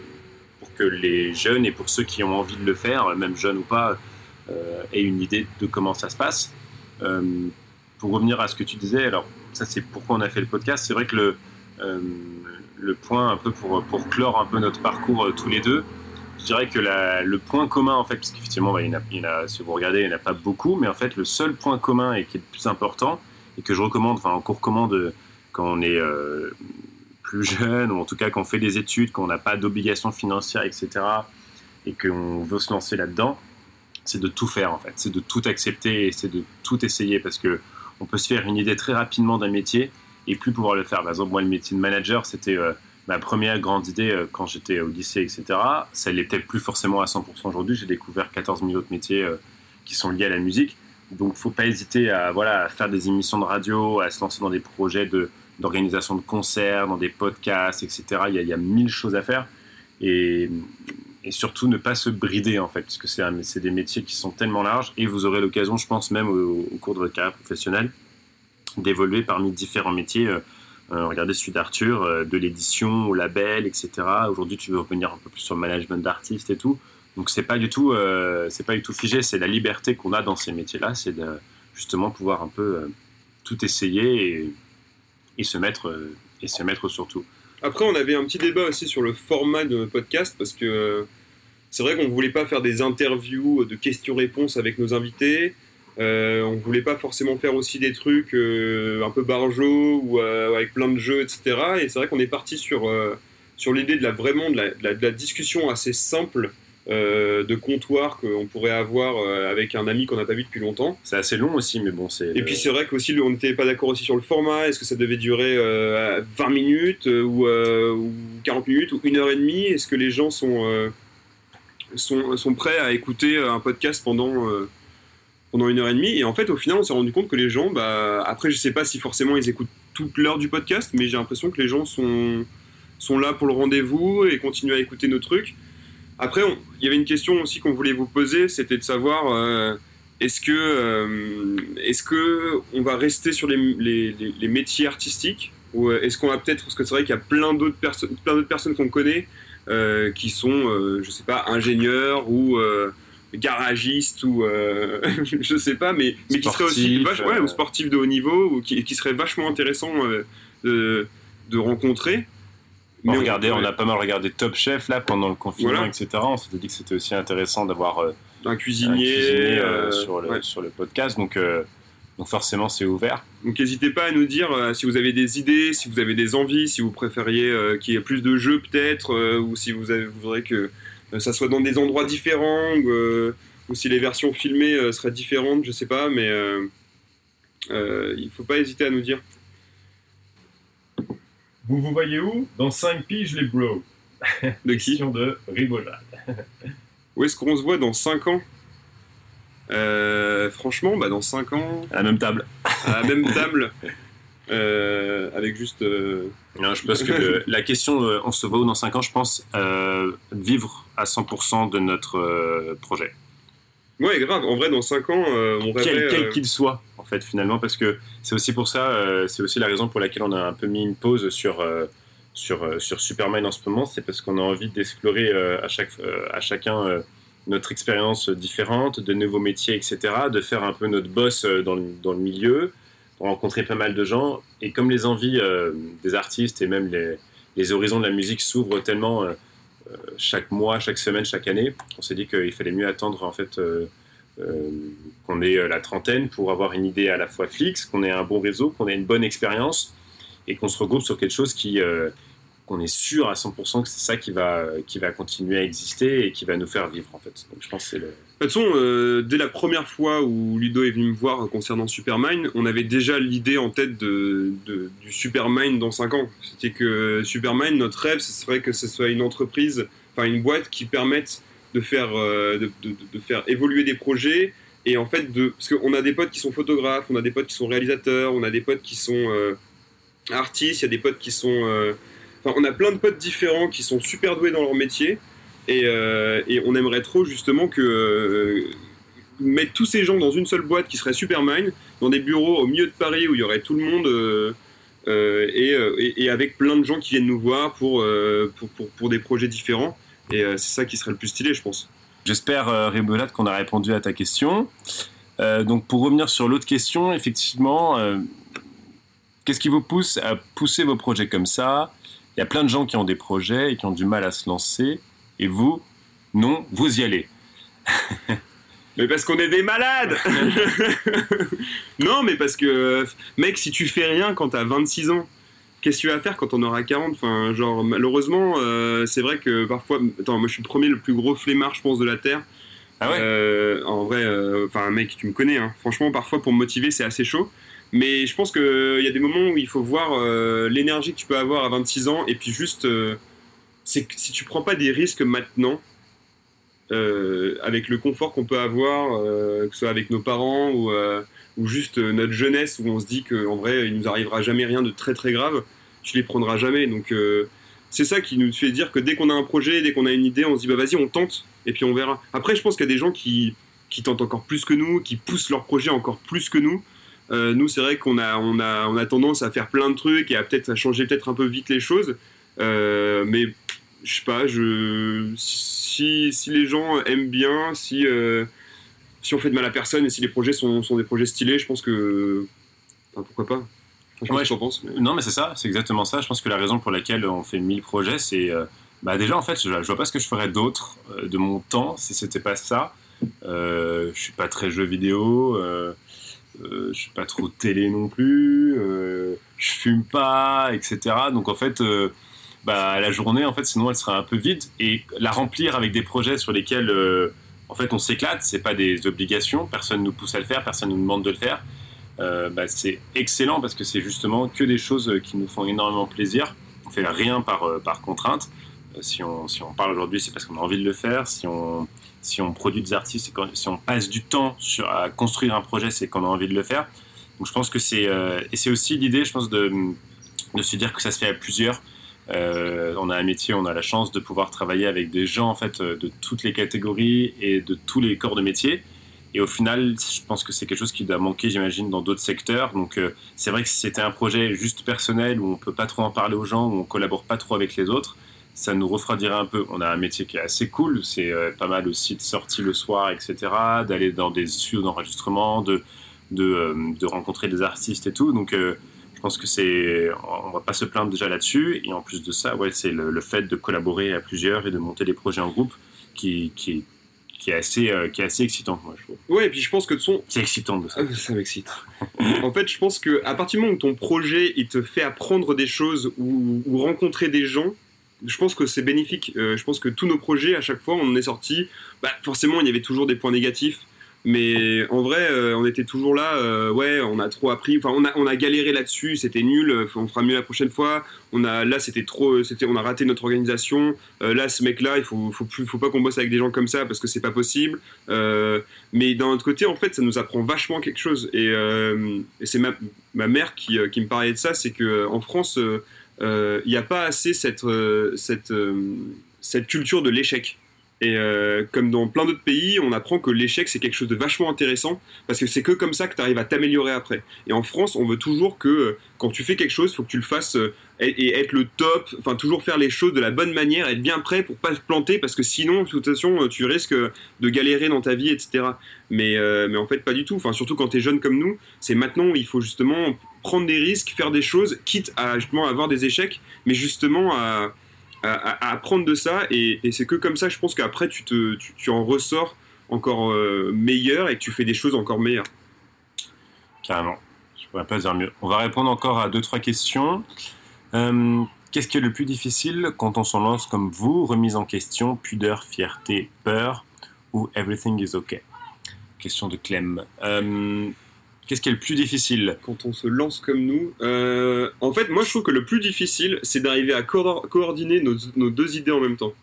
pour que les jeunes et pour ceux qui ont envie de le faire, même jeunes ou pas, aient une idée de comment ça se passe. Pour revenir à ce que tu disais, alors ça c'est pourquoi on a fait le podcast, c'est vrai que le, euh, le point un peu pour, pour clore un peu notre parcours euh, tous les deux, je dirais que le point commun en fait, parce qu'effectivement il, y si vous regardez il n'y en a pas beaucoup, mais en fait le seul point commun et qui est le plus important et que je recommande, enfin qu'on recommande quand on est euh, plus jeune ou en tout cas quand on fait des études, qu'on n'a pas d'obligations financières, etc. et qu'on veut se lancer là-dedans, c'est de tout faire en fait, c'est de tout accepter et c'est de tout essayer parce que on peut se faire une idée très rapidement d'un métier et plus pouvoir le faire. Par exemple, moi, le métier de manager, c'était euh, ma première grande idée euh, quand j'étais au lycée, etc. Ça l'était plus forcément à 100% aujourd'hui. J'ai découvert 14 000 autres métiers euh, qui sont liés à la musique. Donc, faut pas hésiter à, voilà, à faire des émissions de radio, à se lancer dans des projets de, d'organisation de concerts, dans des podcasts, etc. Il y, a, mille choses à faire. Et, surtout ne pas se brider en fait, puisque c'est, c'est des métiers qui sont tellement larges et vous aurez l'occasion, je pense même au, cours de votre carrière professionnelle, d'évoluer parmi différents métiers. Euh, euh, regardez celui d'Arthur, euh, de l'édition au label, etc. Aujourd'hui, tu veux revenir un peu plus sur le management d'artistes et tout. Donc c'est pas du tout, c'est pas du tout figé. C'est la liberté qu'on a dans ces métiers-là, c'est de justement pouvoir un peu tout essayer et, et se mettre et se mettre surtout. Après, on avait un petit débat aussi sur le format de podcast parce que c'est vrai qu'on ne voulait pas faire des interviews de questions-réponses avec nos invités. Euh, on ne voulait pas forcément faire aussi des trucs euh, un peu barjots ou euh, avec plein de jeux, etc. Et c'est vrai qu'on est parti sur, sur l'idée de la, vraiment de la, discussion assez simple euh, de comptoir qu'on pourrait avoir euh, avec un ami qu'on n'a pas vu depuis longtemps. C'est assez long aussi, mais bon, c'est. Et puis c'est vrai qu'aussi, on n'était pas d'accord aussi sur le format. Est-ce que ça devait durer 20 euh, minutes ou, 40 minutes ou une heure et demie? Est-ce que les gens sont, sont, sont, prêts à écouter un podcast pendant, pendant une heure et demie? Et en fait, au final, on s'est rendu compte que les gens, bah, après, je sais pas si forcément ils écoutent toute l'heure du podcast, mais j'ai l'impression que les gens sont, sont là pour le rendez-vous et continuent à écouter nos trucs. Après, il y avait une question aussi qu'on voulait vous poser, c'était de savoir euh, est-ce que, euh, est-ce que on va rester sur les, métiers artistiques ou euh, est-ce qu'on va peut-être, parce que c'est vrai qu'il y a plein d'autres personnes, plein d'autres personnes qu'on connaît qui sont, je sais pas, ingénieurs ou garagistes ou je sais pas, mais, mais qui seraient aussi ouais, ou sportifs de haut niveau ou qui, qui seraient vachement intéressants de, de rencontrer. Mais on, a pas mal regardé Top Chef là pendant le confinement, etc. On s'était dit que c'était aussi intéressant d'avoir euh, un cuisinier, euh, sur, le, sur, le, podcast. Donc, euh, donc forcément, c'est ouvert. Donc n'hésitez pas à nous dire si vous avez des idées, si vous avez des envies, si vous préfériez qu'il y ait plus de jeux peut-être, ou si vous, avez, vous voudrez que ça soit dans des endroits différents, ou si les versions filmées seraient différentes, je sais pas, mais il faut pas hésiter à nous dire. Vous vous voyez où? Dans 5 piges, les bros. De qui? De rigolade. où est-ce qu'on se voit dans 5 ans? Euh, Franchement, bah, dans 5 ans. À la même table. À la même table. Euh, avec juste. Euh, non, je pense que la question, on se voit où dans 5 ans, je pense vivre à 100% de notre projet. Ouais, grave. En vrai, dans 5 ans, euh, on rêverait... Quel qu'il soit, en fait, finalement, parce que c'est aussi pour ça, euh, c'est aussi la raison pour laquelle on a un peu mis une pause sur, euh, sur, sur Superman en ce moment, c'est parce qu'on a envie d'explorer à, chaque, à chacun notre expérience différente, de nouveaux métiers, etc., de faire un peu notre boss dans le, dans le milieu, rencontrer pas mal de gens, et comme les envies des artistes et même les, les horizons de la musique s'ouvrent tellement chaque mois, chaque semaine, chaque année. On s'est dit qu'il fallait mieux attendre en fait euh, euh, qu'on ait euh, la trentaine pour avoir une idée à la fois fixe, qu'on ait un bon réseau, qu'on ait une bonne expérience et qu'on se regroupe sur quelque chose qui on est sûr à 100% que c'est ça qui va, qui va continuer à exister et qui va nous faire vivre en fait. Je pense c'est le... De toute façon, euh, dès la première fois où Ludo est venu me voir concernant Supermind, on avait déjà l'idée en tête de, du Supermind dans 5 ans. C'était que Supermind, notre rêve, ce serait que ce soit une entreprise, enfin une boîte qui permette de faire, euh, de, faire évoluer des projets. Et en fait, de, parce qu'on a des potes qui sont photographes, on a des potes qui sont réalisateurs, on a des potes qui sont euh, artistes, il y a des potes qui sont on a plein de potes différents qui sont super doués dans leur métier. Et, euh, on aimerait trop justement que euh, mettre tous ces gens dans une seule boîte qui serait Supermind, dans des bureaux au milieu de Paris où il y aurait tout le monde euh, et, avec plein de gens qui viennent nous voir pour, des projets différents. Et c'est ça qui serait le plus stylé, je pense. J'espère, euh, qu'on a répondu à ta question. donc pour revenir sur l'autre question, effectivement, qu'est-ce qui vous pousse à pousser vos projets comme ça? Il y a plein de gens qui ont des projets et qui ont du mal à se lancer. Et vous, non, vous y allez. mais parce qu'on est des malades Non, mais parce que, mec, si tu fais rien quand t'as 26 ans, qu'est-ce que tu vas faire quand on aura 40 Enfin, genre, malheureusement, euh, c'est vrai que parfois. Attends, moi je suis le premier, le plus gros flemmard, je pense, de la Terre. Ah ouais? Euh, En vrai, euh, enfin, mec, tu me connais, hein. franchement, parfois pour me motiver, c'est assez chaud. Mais je pense qu'il y a des moments où il faut voir euh, l'énergie que tu peux avoir à 26 ans et puis juste, euh, c'est que si tu prends pas des risques maintenant, euh, avec le confort qu'on peut avoir, que ce soit avec nos parents ou, ou juste notre jeunesse où on se dit qu'en vrai il nous arrivera jamais rien de très très grave, tu les prendras jamais. Donc c'est ça qui nous fait dire que dès qu'on a un projet, dès qu'on a une idée, on se dit bah vas-y on tente et puis on verra. Après je pense qu'il y a des gens qui, qui tentent encore plus que nous, qui poussent leur projet encore plus que nous. Euh, nous, c'est vrai qu'on a, on a, on a tendance à faire plein de trucs et à peut-être changer peut-être un peu vite les choses. Euh, mais je sais pas, je, si, si, les gens aiment bien, si, euh, si on fait de mal à personne et si les projets sont, sont des projets stylés, je pense que. Enfin, pourquoi pas je pense. Non, mais c'est ça, c'est exactement ça. Je pense que la raison pour laquelle on fait 1000 projets, c'est. bah déjà, en fait, je, je, vois pas ce que je ferais d'autre de mon temps si c'était pas ça. je suis pas très jeu vidéo. Euh, je suis pas trop télé non plus, euh, je fume pas, etc. Donc en fait, euh, bah, la journée, en fait, sinon elle serait un peu vide et la remplir avec des projets sur lesquels en fait on s'éclate, c'est pas des obligations, personne nous pousse à le faire, personne nous demande de le faire. Bah, c'est excellent parce que c'est justement que des choses qui nous font énormément plaisir. On fait rien par, par contrainte. Si on, si on parle aujourd'hui, c'est parce qu'on a envie de le faire. Si on, si on produit des artistes, si on passe du temps à construire un projet, c'est qu'on a envie de le faire. Donc je pense que c'est euh, et c'est aussi l'idée, je pense, de, se dire que ça se fait à plusieurs. Euh, on a un métier, on a la chance de pouvoir travailler avec des gens en fait de toutes les catégories et de tous les corps de métier. Et au final, je pense que c'est quelque chose qui doit manquer, j'imagine, dans d'autres secteurs. Donc, euh, c'est vrai que si c'était un projet juste personnel où on peut pas trop en parler aux gens, où on collabore pas trop avec les autres, ça nous refroidirait un peu. On a un métier qui est assez cool, c'est euh, pas mal aussi de sorties le soir, etc., d'aller dans des studios d'enregistrement, de, de, euh, de, rencontrer des artistes et tout. Donc, euh, je pense que c'est, on va pas se plaindre déjà là-dessus. Et en plus de ça, ouais, c'est le, fait de collaborer à plusieurs et de monter des projets en groupe qui, qui, qui est assez, qui est assez excitant, moi, je trouve. Ouais, et puis je pense que de son. C'est excitant de ça. Ah, ça m'excite. en fait, je pense que à partir du moment où ton projet il te fait apprendre des choses ou, ou rencontrer des gens, je pense que c'est bénéfique. Euh, je pense que tous nos projets, à chaque fois, on en est sorti. Bah, forcément, il y avait toujours des points négatifs. Mais en vrai, euh, on était toujours là. Euh, ouais, on a trop appris. Enfin, on a, galéré là-dessus. C'était nul. On fera mieux la prochaine fois. On a, là, c'était trop. C'était, on a raté notre organisation. là, ce mec-là, il faut, faut pas qu'on bosse avec des gens comme ça parce que c'est pas possible. mais d'un autre côté, en fait, ça nous apprend vachement quelque chose. Et, c'est ma, mère qui, qui, me parlait de ça. C'est que en France il euh, n'y a pas assez cette, euh, cette, euh, cette culture de l'échec. Et comme dans plein d'autres pays, on apprend que l'échec c'est quelque chose de vachement intéressant parce que c'est que comme ça que tu arrives à t'améliorer après. Et en France, on veut toujours que quand tu fais quelque chose, il faut que tu le fasses et, être le top, enfin toujours faire les choses de la bonne manière, être bien prêt pour pas se planter parce que sinon, de toute façon, tu risques de galérer dans ta vie, etc. Mais, mais en fait, pas du tout. Enfin, surtout quand tu es jeune comme nous, c'est maintenant il faut justement prendre des risques, faire des choses, quitte à avoir des échecs, mais justement à, apprendre de ça. Et, c'est que comme ça, je pense qu'après, tu, en ressors encore euh, meilleur et que tu fais des choses encore meilleures. Carrément. Je pourrais pas dire mieux. On va répondre encore à deux, trois questions. Euh, Qu'est-ce qui est le plus difficile quand on s'en lance comme vous Remise en question, pudeur, fierté, peur ou everything is okay? Question de Clem. Euh, Qu'est-ce qui est le plus difficile Quand on se lance comme nous, euh, en fait, moi je trouve que le plus difficile, c'est d'arriver à co- coordonner nos, nos deux idées en même temps.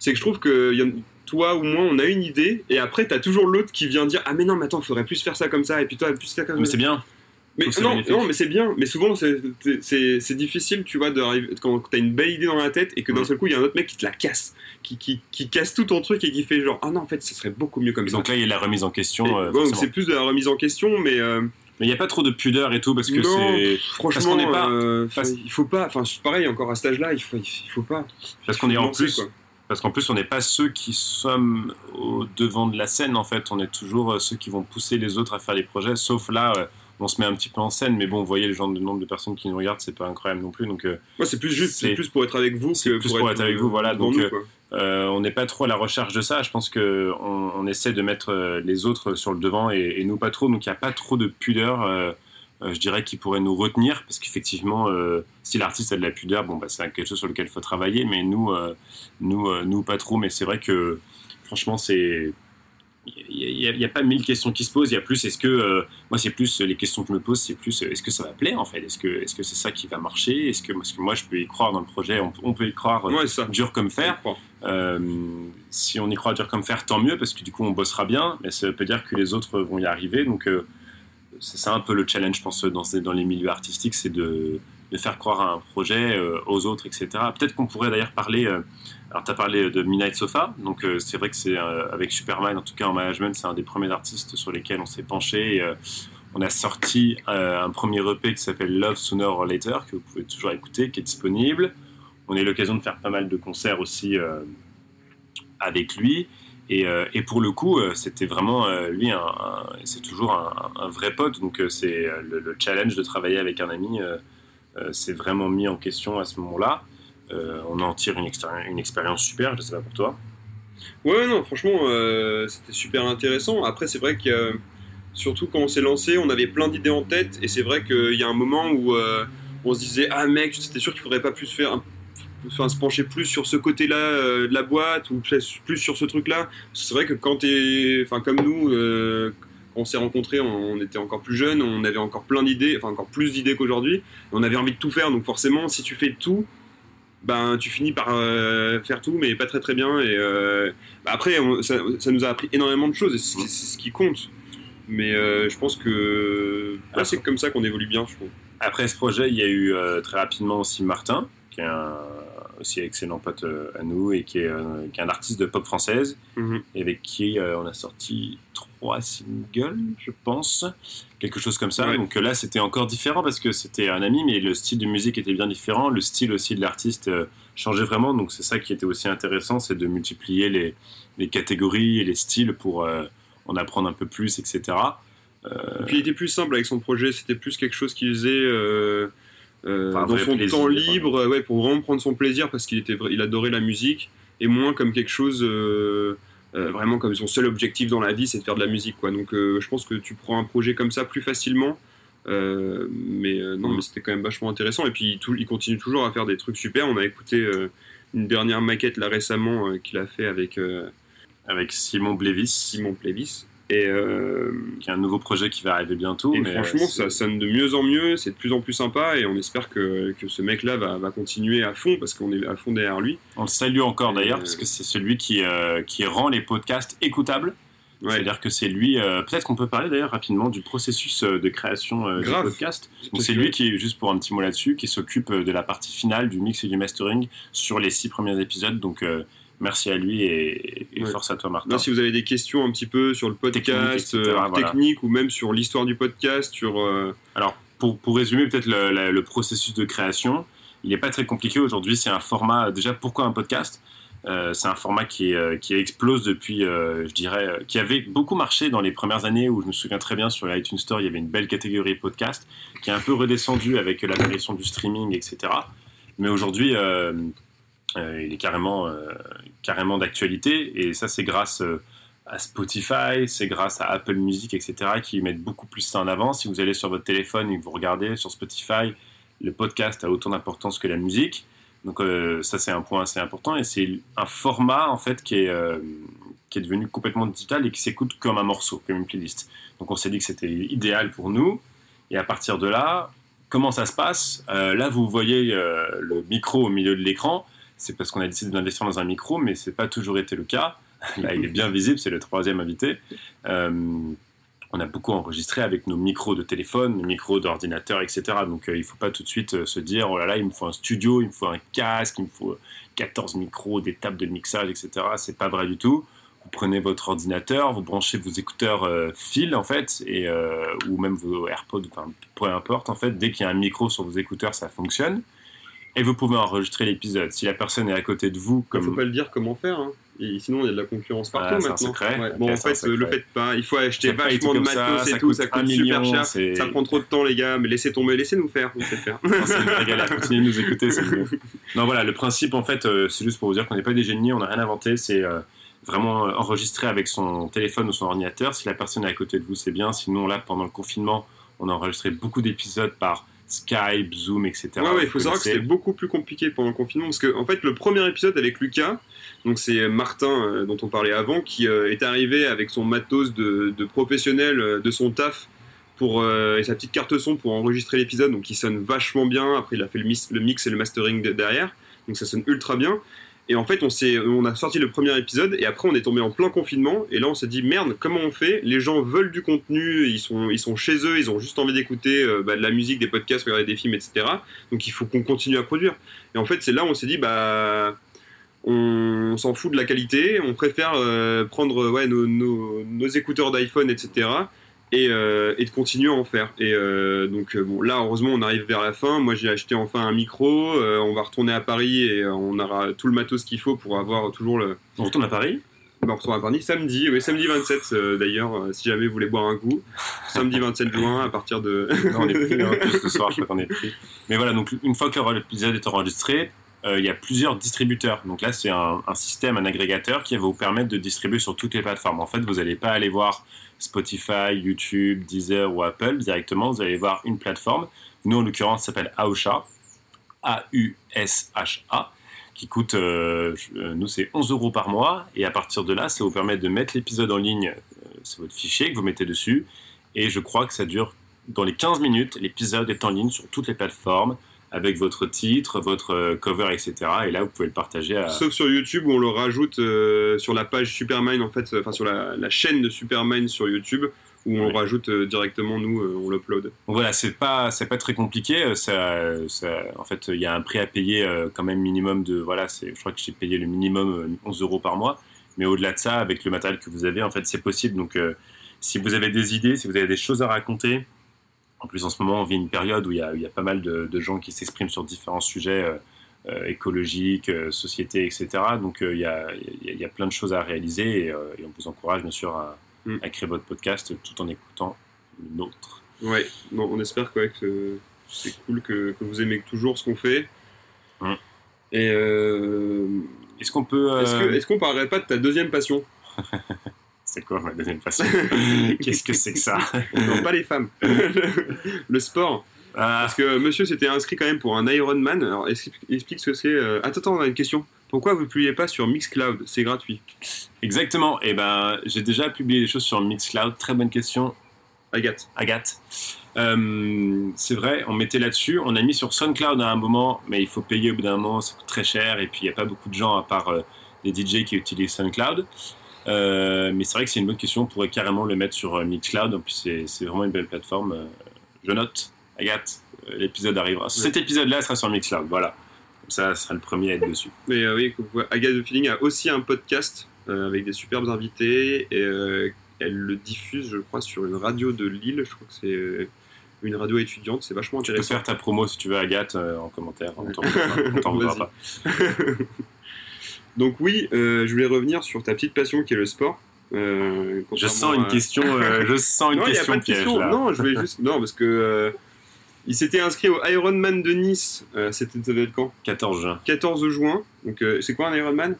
C'est que je trouve que y toi ou moi, on a une idée, et après, t'as toujours l'autre qui vient dire Ah, mais non, mais attends, faudrait plus faire ça comme ça, et puis toi, plus faire comme Mais ça. c'est bien. Mais non, non, mais c'est bien. Mais souvent, c'est- difficile, tu vois, quand t'as une belle idée dans la tête et que d'un seul coup, il y a un autre mec qui te la casse, qui, qui, qui casse tout ton truc et qui fait genre Ah non, en fait, ça serait beaucoup mieux comme Et ça. donc là, il y a la remise en question. Euh, ouais, c'est plus de la remise en question, mais euh, Mais il n'y a pas trop de pudeur et tout parce que c'est. franchement, pas- euh, parce- il faut pas. Enfin, c'est pareil, encore à cet âge-là, il faut, il faut pas. Parce qu'on est en plus. quoi. Parce qu'en plus, on n'est pas ceux qui sommes au devant de la scène, en fait. On est toujours euh, ceux qui vont pousser les autres à faire les projets. Sauf là, on se met un petit peu en scène. Mais bon, vous voyez le genre de nombre de personnes qui nous regardent, c'est pas incroyable non plus. Donc, euh, Moi, c'est plus juste, C'est- plus pour être avec vous c'est que plus pour être avec vous, voilà, donc, nous, euh, euh, on n'est pas trop à la recherche de ça. Je pense que on, on essaie de mettre les autres sur le devant et, et nous pas trop. Donc, il n'y a pas trop de pudeur. euh, je dirais qui pourrait nous retenir parce qu'effectivement si l'artiste a de la pudeur bon bah c'est quelque chose sur lequel il faut travailler mais nous nous nous pas trop mais c'est vrai que franchement c'est il n'y a, pas mille questions qui se posent. Il y a plus est-ce que euh, moi c'est plus les questions que je me pose c'est plus est-ce que ça va plaire en fait? Est-ce que est-ce que c'est ça qui va marcher? Est-ce que parce que moi je peux y croire dans le projet. On, peut- on peut y croire euh, Ouais, c'est ça. dur comme fer. Euh, si on y croit dur comme fer, tant mieux, parce que du coup on bossera bien, mais ça veut dire que les autres vont y arriver. Donc c'est ça un peu le challenge, je pense, dans les milieux artistiques, c'est de, de faire croire à un projet euh, aux autres, etc. Peut-être qu'on pourrait d'ailleurs parler, euh, alors tu as parlé de Midnight Sofa, donc euh, c'est vrai que c'est avec Superman, en tout cas en management, c'est un des premiers artistes sur lesquels on s'est penché. on a sorti un premier EP qui s'appelle Love Sooner or Later, que vous pouvez toujours écouter, qui est disponible. On a eu l'occasion de faire pas mal de concerts aussi avec lui. Et, pour le coup, c'était vraiment lui, c'est toujours un, vrai pote. Donc c'est le, le challenge de travailler avec un ami, c'est vraiment mis en question à ce moment-là. Euh, on en tire une, expéri- une expérience super. Je sais pas pour toi. Ouais, non, franchement, euh, c'était super intéressant. Après, c'est vrai que euh, surtout quand on s'est lancé, on avait plein d'idées en tête, et c'est vrai qu'il y a un moment où euh, on se disait Ah mec, c'était sûr qu'il faudrait pas plus faire, enfin, se pencher plus sur ce côté-là euh, de la boîte ou plus sur ce truc-là? C'est vrai que quand t'es, enfin comme nous, euh, on s'est rencontrés, on, était encore plus jeunes, on avait encore plein d'idées, enfin encore plus d'idées qu'aujourd'hui. On avait envie de tout faire, donc forcément, si tu fais tout, ben tu finis par euh, faire tout, mais pas très très bien. Et euh, bah, après, on- ça, ça nous a appris énormément de choses, et c'est ce qui compte. Mais euh, je pense que c'est comme ça qu'on évolue bien, je trouve. Après ce projet, il y a eu très rapidement aussi Martin, qui est un aussi excellent pote euh, à nous et qui est, euh, qui est un artiste de pop française. Mhm. et avec qui euh, on a sorti trois singles, je pense, quelque chose comme ça. Ouais. Donc là, c'était encore différent parce que c'était un ami, mais le style de musique était bien différent, le style aussi de l'artiste changeait vraiment. Donc c'est ça qui était aussi intéressant, c'est de multiplier les, les catégories et les styles pour en apprendre un peu plus, etc. Et puis il était plus simple avec son projet, c'était plus quelque chose qu'il faisait euh, Enfin, dans son plaisir, temps libre, euh, ouais, pour vraiment prendre son plaisir parce qu'il était, il adorait la musique et moins comme quelque chose euh, euh, vraiment comme son seul objectif dans la vie, c'est de faire de la musique, quoi. Donc je pense que tu prends un projet comme ça plus facilement. mais non, Mm. mais c'était quand même vachement intéressant. Et puis il, continue toujours à faire des trucs super. On a écouté une dernière maquette là récemment qu'il a fait avec avec Simon Blévis, Simon Plévis. Et, euh, qui est un nouveau projet qui va arriver bientôt. et mais, franchement, ça sonne de mieux en mieux, c'est de plus en plus sympa et on espère que, que ce mec-là va, va continuer à fond parce qu'on est à fond derrière lui. On le salue encore d'ailleurs, parce que c'est celui qui, euh, qui rend les podcasts écoutables. Ouais. C'est-à-dire que c'est lui, euh, peut-être qu'on peut parler d'ailleurs rapidement du processus euh, de création euh, du podcast. Donc c'est lui qui, juste pour un petit mot là-dessus, qui s'occupe de la partie finale du mix et du mastering sur les six premiers épisodes. Donc euh, merci à lui et, et Ouais. force à toi Martin. Là, si vous avez des questions un petit peu sur le podcast, Technique, etc., euh, voilà. technique ou même sur l'histoire du podcast, sur euh, Alors, pour, pour résumer peut-être le, processus de création, il n'est pas très compliqué aujourd'hui. C'est un format, déjà, pourquoi un podcast? Euh, C'est un format qui, euh, qui explose depuis, euh, je dirais, euh, qui avait beaucoup marché dans les premières années où je me souviens très bien sur l'iTunes Store, il y avait une belle catégorie podcast qui est un peu redescendue avec l'apparition du streaming, etc. Mais aujourd'hui, euh, euh, il est carrément, euh, carrément d'actualité et ça, c'est grâce. euh, à Spotify, c'est grâce à Apple Music, etc., qui mettent beaucoup plus ça en avant. Si vous allez sur votre téléphone et que vous regardez sur Spotify, le podcast a autant d'importance que la musique. Donc euh, ça c'est un point assez important et c'est un format en fait qui est, euh, qui est devenu complètement digital et qui s'écoute comme un morceau, comme une playlist. Donc on s'est dit que c'était idéal pour nous et à partir de là, comment ça se passe? Euh, Là vous voyez euh, le micro au milieu de l'écran, c'est parce qu'on a décidé d'investir dans un micro mais c'est pas toujours été le cas. Là il est bien visible, c'est le troisième invité. Euh, on a beaucoup enregistré avec nos micros de téléphone, nos micros d'ordinateur, etc. Donc euh, il ne faut pas tout de suite euh, se dire, oh là là, il me faut un studio, il me faut un casque, il me faut 14 micros, des tables de mixage, etc. C'est pas vrai du tout. Vous prenez votre ordinateur, vous branchez vos écouteurs fil en fait, et, ou même vos AirPods, enfin peu importe en fait, dès qu'il y a un micro sur vos écouteurs, ça fonctionne. Et vous pouvez enregistrer l'épisode. Si la personne est à côté de vous, Il comme faut pas le dire comment faire. Hein. Et sinon, il y a de la concurrence partout Ah, c'est un maintenant. secret Ouais. Ok, Bon, en fait, euh, le faites pas. Il faut acheter vachement de comme matos ça et tout. coûte Ça coûte super cher. Ça prend trop de temps, les gars. Mais laissez tomber, laissez-nous faire. On sait faire. C'est. Continuez de nous écouter, mieux. Non, voilà, le principe, en fait, euh, c'est juste pour vous dire qu'on n'est pas des génies, on n'a rien inventé. C'est euh, vraiment enregistrer avec son téléphone ou son ordinateur. Si la personne est à côté de vous, c'est bien. Sinon, là, pendant le confinement, on a enregistré beaucoup d'épisodes par Skype, Zoom, etc. Ouais, ouais, il faut savoir que c'était beaucoup plus compliqué pendant le confinement parce que, en fait, le premier épisode avec Lucas, donc c'est Martin euh, dont on parlait avant, qui euh, est arrivé avec son matos de, de professionnel euh, de son taf pour, et sa petite carte son pour enregistrer l'épisode, donc il sonne vachement bien. Après, il a fait le mix, le mix et le mastering de- derrière, donc ça sonne ultra bien. Et en fait, on, a sorti le premier épisode et après, on est tombé en plein confinement. Et là, on s'est dit merde, comment on fait? Les gens veulent du contenu, ils sont, chez eux, ils ont juste envie d'écouter euh, bah, de la musique, des podcasts, regarder des films, etc. Donc il faut qu'on continue à produire. Et en fait, c'est là où on s'est dit, bah, on s'en fout de la qualité, on préfère euh, prendre ouais, nos- nos écouteurs d'iPhone, etc. Et, euh, et de continuer à en faire. Et euh, donc, euh, bon, là, heureusement, on arrive vers la fin. Moi, j'ai acheté enfin un micro. euh, on va retourner à Paris et on aura tout le matos qu'il faut pour avoir toujours le. On retourne à Paris? Bah, on retourne à Paris samedi, oui, samedi 27 euh, d'ailleurs, si jamais vous voulez boire un coup. Samedi 27 juin à partir de. Non, on est pris, hein, ce soir, je crois qu'on est pris. Mais voilà, donc une fois que l'épisode est enregistré, euh, il y a plusieurs distributeurs. Donc là, c'est un, un système, un agrégateur qui va vous permettre de distribuer sur toutes les plateformes. En fait, vous n'allez pas aller voir Spotify, YouTube, Deezer ou Apple directement. Vous allez voir une plateforme. Nous, en l'occurrence, s'appelle Aosha. A-U-S-H-A. Qui coûte, euh, euh, nous, c'est 11 euros par mois. Et à partir de là, ça vous permet de mettre l'épisode en ligne. euh, c'est votre fichier que vous mettez dessus. Et je crois que ça dure dans les 15 minutes, l'épisode est en ligne sur toutes les plateformes avec votre titre, votre euh, cover, etc. Et là, vous pouvez le partager à. Sauf sur YouTube où on le rajoute euh, sur la page Supermine, en fait, euh, enfin sur la, la chaîne de Supermine sur YouTube, où on Ouais. rajoute euh, directement, nous, euh, on l'upload. Voilà, c'est pas, c'est pas très compliqué. Ça, ça- en fait, il y a un prix à payer euh, quand même minimum de. Voilà, c'est, je crois que j'ai payé le minimum euh, 11 euros par mois. Mais au-delà de ça, avec le matériel que vous avez, en fait, c'est possible. Donc, si vous avez des idées, si vous avez des choses à raconter, en plus en ce moment, on vit une période où il y a, il y a pas mal de, de gens qui s'expriment sur différents sujets euh, euh, écologiques, euh, société, etc. Donc, euh, il y, a, il y a- plein de choses à réaliser et, et on vous encourage, bien sûr, à, Mm. à créer votre podcast tout en écoutant le nôtre. Ouais, non, on espère quoi, que c'est cool que, que vous aimez toujours ce qu'on fait. Hum. Et Est-ce qu'on peut. est-ce qu'on parlerait pas de ta deuxième passion? C'est quoi ma deuxième passion Qu'est-ce que c'est que ça Non, pas les femmes. le sport. Ah, Parce que monsieur s'était inscrit quand même pour un Ironman. Alors explique, ce que c'est. euh, Attends, attends, on a une question. Pourquoi vous ne publiez pas sur Mixcloud? C'est gratuit. Exactement. Et ben, j'ai déjà publié des choses sur Mixcloud. Très bonne question, Agathe. Agathe. Euh, c'est vrai, on mettait là-dessus. On a mis sur SoundCloud à un moment, mais il faut payer au bout d'un moment, ça coûte très cher. Et puis, il n'y a pas beaucoup de gens à part euh, les DJ qui utilisent SoundCloud. Euh, mais c'est vrai que c'est une bonne question. On pourrait carrément le mettre sur euh, Mixcloud. En plus, c'est vraiment une belle plateforme. Euh, je note, Agathe, l'épisode arrivera. Cet épisode-là sera sur Mixcloud. Voilà. Comme ça, ça sera le premier à être dessus. Mais euh, oui, Agathe de Feeling a aussi un podcast euh, avec des superbes invités. Et elle le diffuse, je crois, sur une radio de Lille. Je crois que c'est une radio étudiante. C'est vachement Tu peux intéressant. faire ta promo si tu veux, Agathe, euh, en commentaire. On t'en pas. On t'en voudra Vas-y. pas. Donc oui, euh, je voulais revenir sur ta petite passion qui est le sport. Euh, Je sens une à- question, euh, je sens une non, il n'y a question pas de piège question. là. Non, je vais juste. Non, parce que. euh, il s'était inscrit au Ironman de Nice. Euh, C'était ça devait être quand? 14 juin. 14 juin. Donc, euh, c'est quoi un Ironman?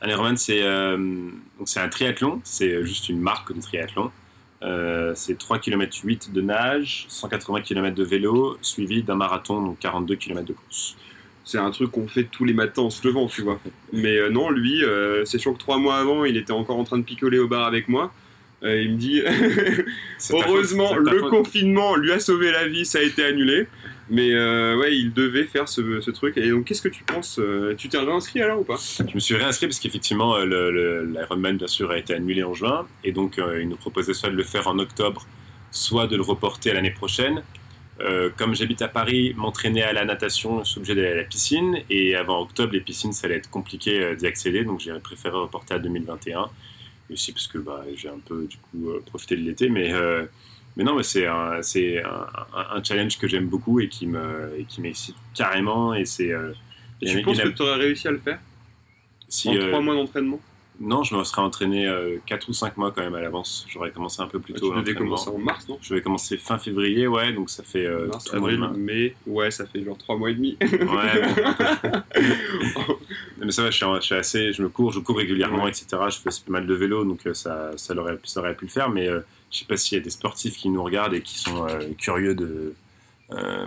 Un Ironman, c'est euh, donc c'est un triathlon, c'est juste une marque de triathlon. Euh, c'est 3 km 8 de nage, 180 km de vélo, suivi d'un marathon, donc 42 km de course. C'est un truc qu'on fait tous les matins en se levant, tu vois. Mais euh, non, lui, euh, c'est sûr que trois mois avant, il était encore en train de picoler au bar avec moi. Euh, il me dit Heureusement, le confinement lui a sauvé la vie, ça a été annulé. Mais ouais, il devait faire ce, ce truc. Et donc, qu'est-ce que tu penses Tu t'es réinscrit alors ou pas? Je me suis réinscrit parce qu'effectivement, l'Ironman, bien sûr, a été annulé en juin. Et donc, il nous proposait soit de le faire en octobre, soit de le reporter à l'année prochaine. Euh, comme j'habite à Paris, m'entraîner à la natation, je suis obligé d'aller à la piscine. Et avant octobre, les piscines, ça allait être compliqué euh, d'y accéder. Donc, j'ai préféré reporter à 2021. Et aussi parce que bah, j'ai un peu, du coup, euh, profité de l'été. Mais, euh, mais non, mais c'est un, c'est un, un- un challenge que j'aime beaucoup et qui me- et qui m'excite carrément. Et c'est. a- en a- que tu aurais réussi à le faire? Si, en trois mois d'entraînement? Non, je me serais entraîné 4 ou 5 mois quand même à l'avance. J'aurais commencé un peu plus Tu tôt. devais l'entraînement. commencer en mars, non? Je vais commencer fin février, ouais, donc ça fait euh, Mars, mois avril, mai, ouais, ça fait genre trois mois et demi. Ouais, bon. mais ça va, je suis, je suis assez, je me cours, je cours régulièrement, Ouais. etc. Je fais pas mal de vélo, donc euh, ça, ça, aurait, ça aurait pu le faire, mais euh, je sais pas s'il y a des sportifs qui nous regardent et qui sont euh, curieux de, euh,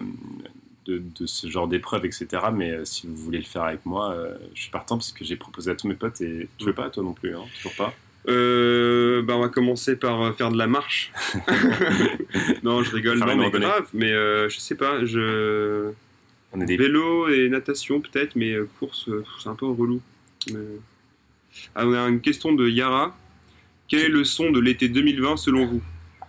de, de ce genre d'épreuve, etc. Mais euh, si vous voulez le faire avec moi, euh, je suis partant parce que j'ai proposé à tous mes potes et tu veux pas, toi non plus, hein, toujours pas. Euh, bah on va commencer par euh, faire de la marche. non, je rigole, non, mais grave. Mais euh, je sais pas, je On est des vélo et natation peut-être, mais course, c'est un peu relou. Mais- Ah, on a une question de Yara. Quel est le son de l'été 2020 selon vous?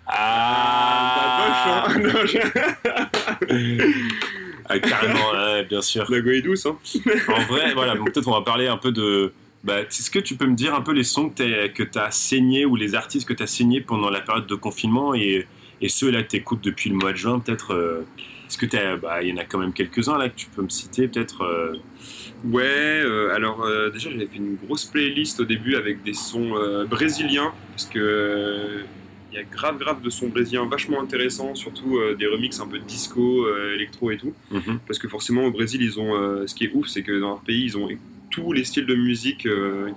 Ah, Pas moche, hein Non, je- Ah, carrément, ouais, bien sûr. La go est douce, hein En vrai, voilà, donc peut-être on va parler un peu de. Bah, Est-ce que tu peux me dire un peu les sons que tu as saignés ou les artistes que tu as saignés pendant la période de confinement et, et ceux-là que tu écoutes depuis le mois de juin, peut-être euh, Est-ce que bah, il y en a quand même quelques-uns là que tu peux me citer, peut-être euh, Ouais, euh, alors euh, déjà j'avais fait une grosse playlist au début avec des sons brésiliens, parce que il y a grave grave de sons brésiliens vachement intéressants, surtout euh, des remixes un peu disco, euh, électro et tout. mhm. Parce que forcément au Brésil, ils ont, euh, ce qui est ouf, c'est que dans leur pays, ils ont tous les styles de musique euh,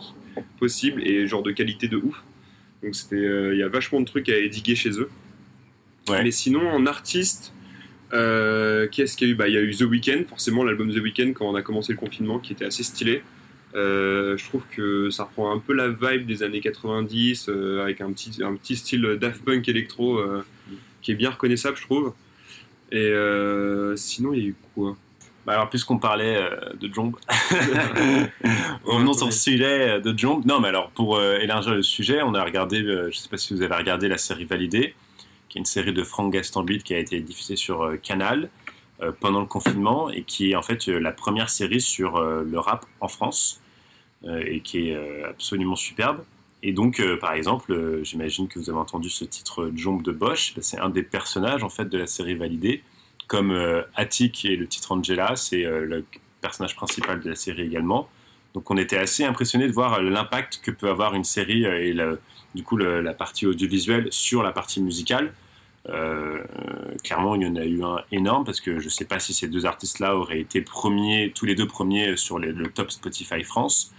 possibles et genre de qualité de ouf. Donc c'était, il y a vachement de trucs à édiguer chez eux. Ouais. Mais sinon, en artiste, euh, qui est-ce qu'il y a eu? Bah, Il y a eu The Weeknd, forcément l'album The Weeknd quand on a commencé le confinement, qui était assez stylé. Euh, je trouve que ça reprend un peu la vibe des années 90 euh, avec un petit, un petit style Daft Punk électro euh, qui est bien reconnaissable, je trouve. Et sinon, il y a eu quoi? Bah alors, puisqu'on parlait de Jomb, revenons sur le sujet de Jomb. Non, mais alors, pour élargir le sujet, on a regardé, je sais pas si vous avez regardé la série Validée, qui est une série de Franck Gastambide qui a été diffusée sur Canal pendant le confinement et qui est en fait la première série sur le rap en France et qui est euh, absolument superbe. Et donc, euh, par exemple, euh, j'imagine que vous avez entendu ce titre euh, Jomb de Bosch, bah, c'est un des personnages en fait de la série Validée comme euh, Attic et le titre Angela, c'est euh, le personnage principal de la série également. Donc on était assez impressionné de voir euh, l'impact que peut avoir une série euh, et du coup la partie audiovisuelle sur la partie musicale. Euh, euh, clairement, il y en a eu un énorme parce que je ne sais pas si ces deux artistes-là auraient été premiers, tous les deux premiers sur le top Spotify France.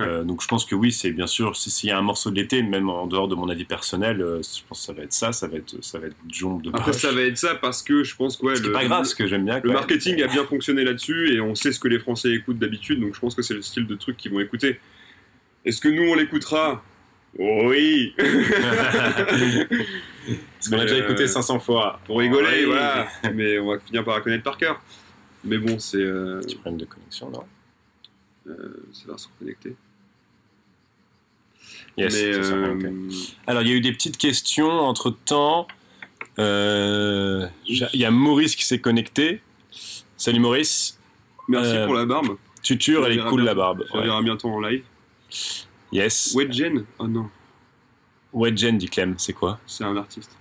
Euh, donc je pense que oui, c'est bien sûr, si- s'il y a un morceau de l'été, même en dehors de mon avis personnel, euh, je pense que ça va être ça, ça va être, ça va être Jomb de Après, ça va être ça parce que je pense que ouais, le, pas grave, parce que j'aime bien. le quand même. marketing a bien fonctionné là-dessus et on sait ce que les Français écoutent d'habitude, donc je pense que c'est le style de truc qu'ils vont écouter. Est-ce que nous on l'écoutera? Oui Parce qu'on a déjà euh, écouté 500 fois. Pour rigoler, Oui. voilà. Mais on va finir par la connaître par cœur. Mais bon, c'est. Euh, Petit problème de connexion, non euh, ça va se reconnecter. Yes, Mais, ça, euh. Alors, il y a eu des petites questions entre temps. Il y a Maurice qui s'est connecté. Salut Maurice. Merci Euh, pour la barbe. Tuture, elle est cool bien. la barbe. On Ouais. verra bientôt en live. Yes. Wedgen Oh non, Wedgen, dit Clem, c'est quoi? C'est un artiste.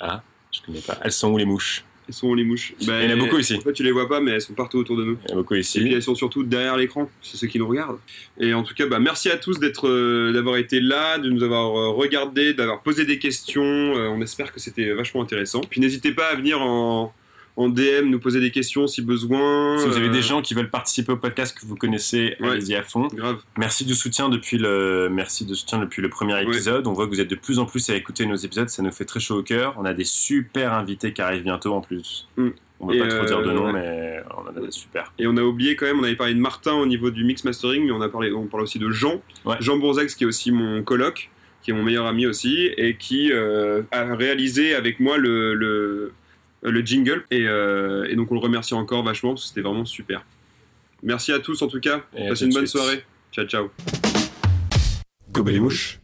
Je connais pas. Elles sont où les mouches? Elles sont où les mouches Bah, Il y en a beaucoup ici. En fait, tu les vois pas, mais elles sont partout autour de nous. Il y en a beaucoup Et puis ici. elles sont surtout derrière l'écran, c'est ceux qui nous regardent. Et en tout cas, bah, merci à tous d'être, euh, d'avoir été là, de nous avoir euh, regardé, d'avoir posé des questions. Euh, on espère que c'était vachement intéressant. Puis n'hésitez pas à venir en, en DM, nous poser des questions si besoin. Si vous avez euh, des gens qui veulent participer au podcast que vous connaissez, Ouais. allez-y à fond. Grave. Merci du soutien depuis le, merci de soutien depuis le premier épisode. On voit que vous êtes de plus en plus à écouter nos épisodes, ça nous fait très chaud au cœur. On a des super invités qui arrivent bientôt en plus. Mm. On va Et pas trop euh, dire de nom, ouais. mais on en a des super. Et on a oublié quand même, on avait parlé de Martin au niveau du mix mastering, mais on a parlé, on parle aussi de Jean. Jean Bourzax qui est aussi mon coloc, qui est mon meilleur ami aussi, et qui euh, a réalisé avec moi le, le, le jingle. Et, euh, et donc on le remercie encore vachement parce que c'était vraiment super. Merci à tous en tout cas. Et Passez une bonne suite. soirée. Ciao ciao. Gobelet mouche.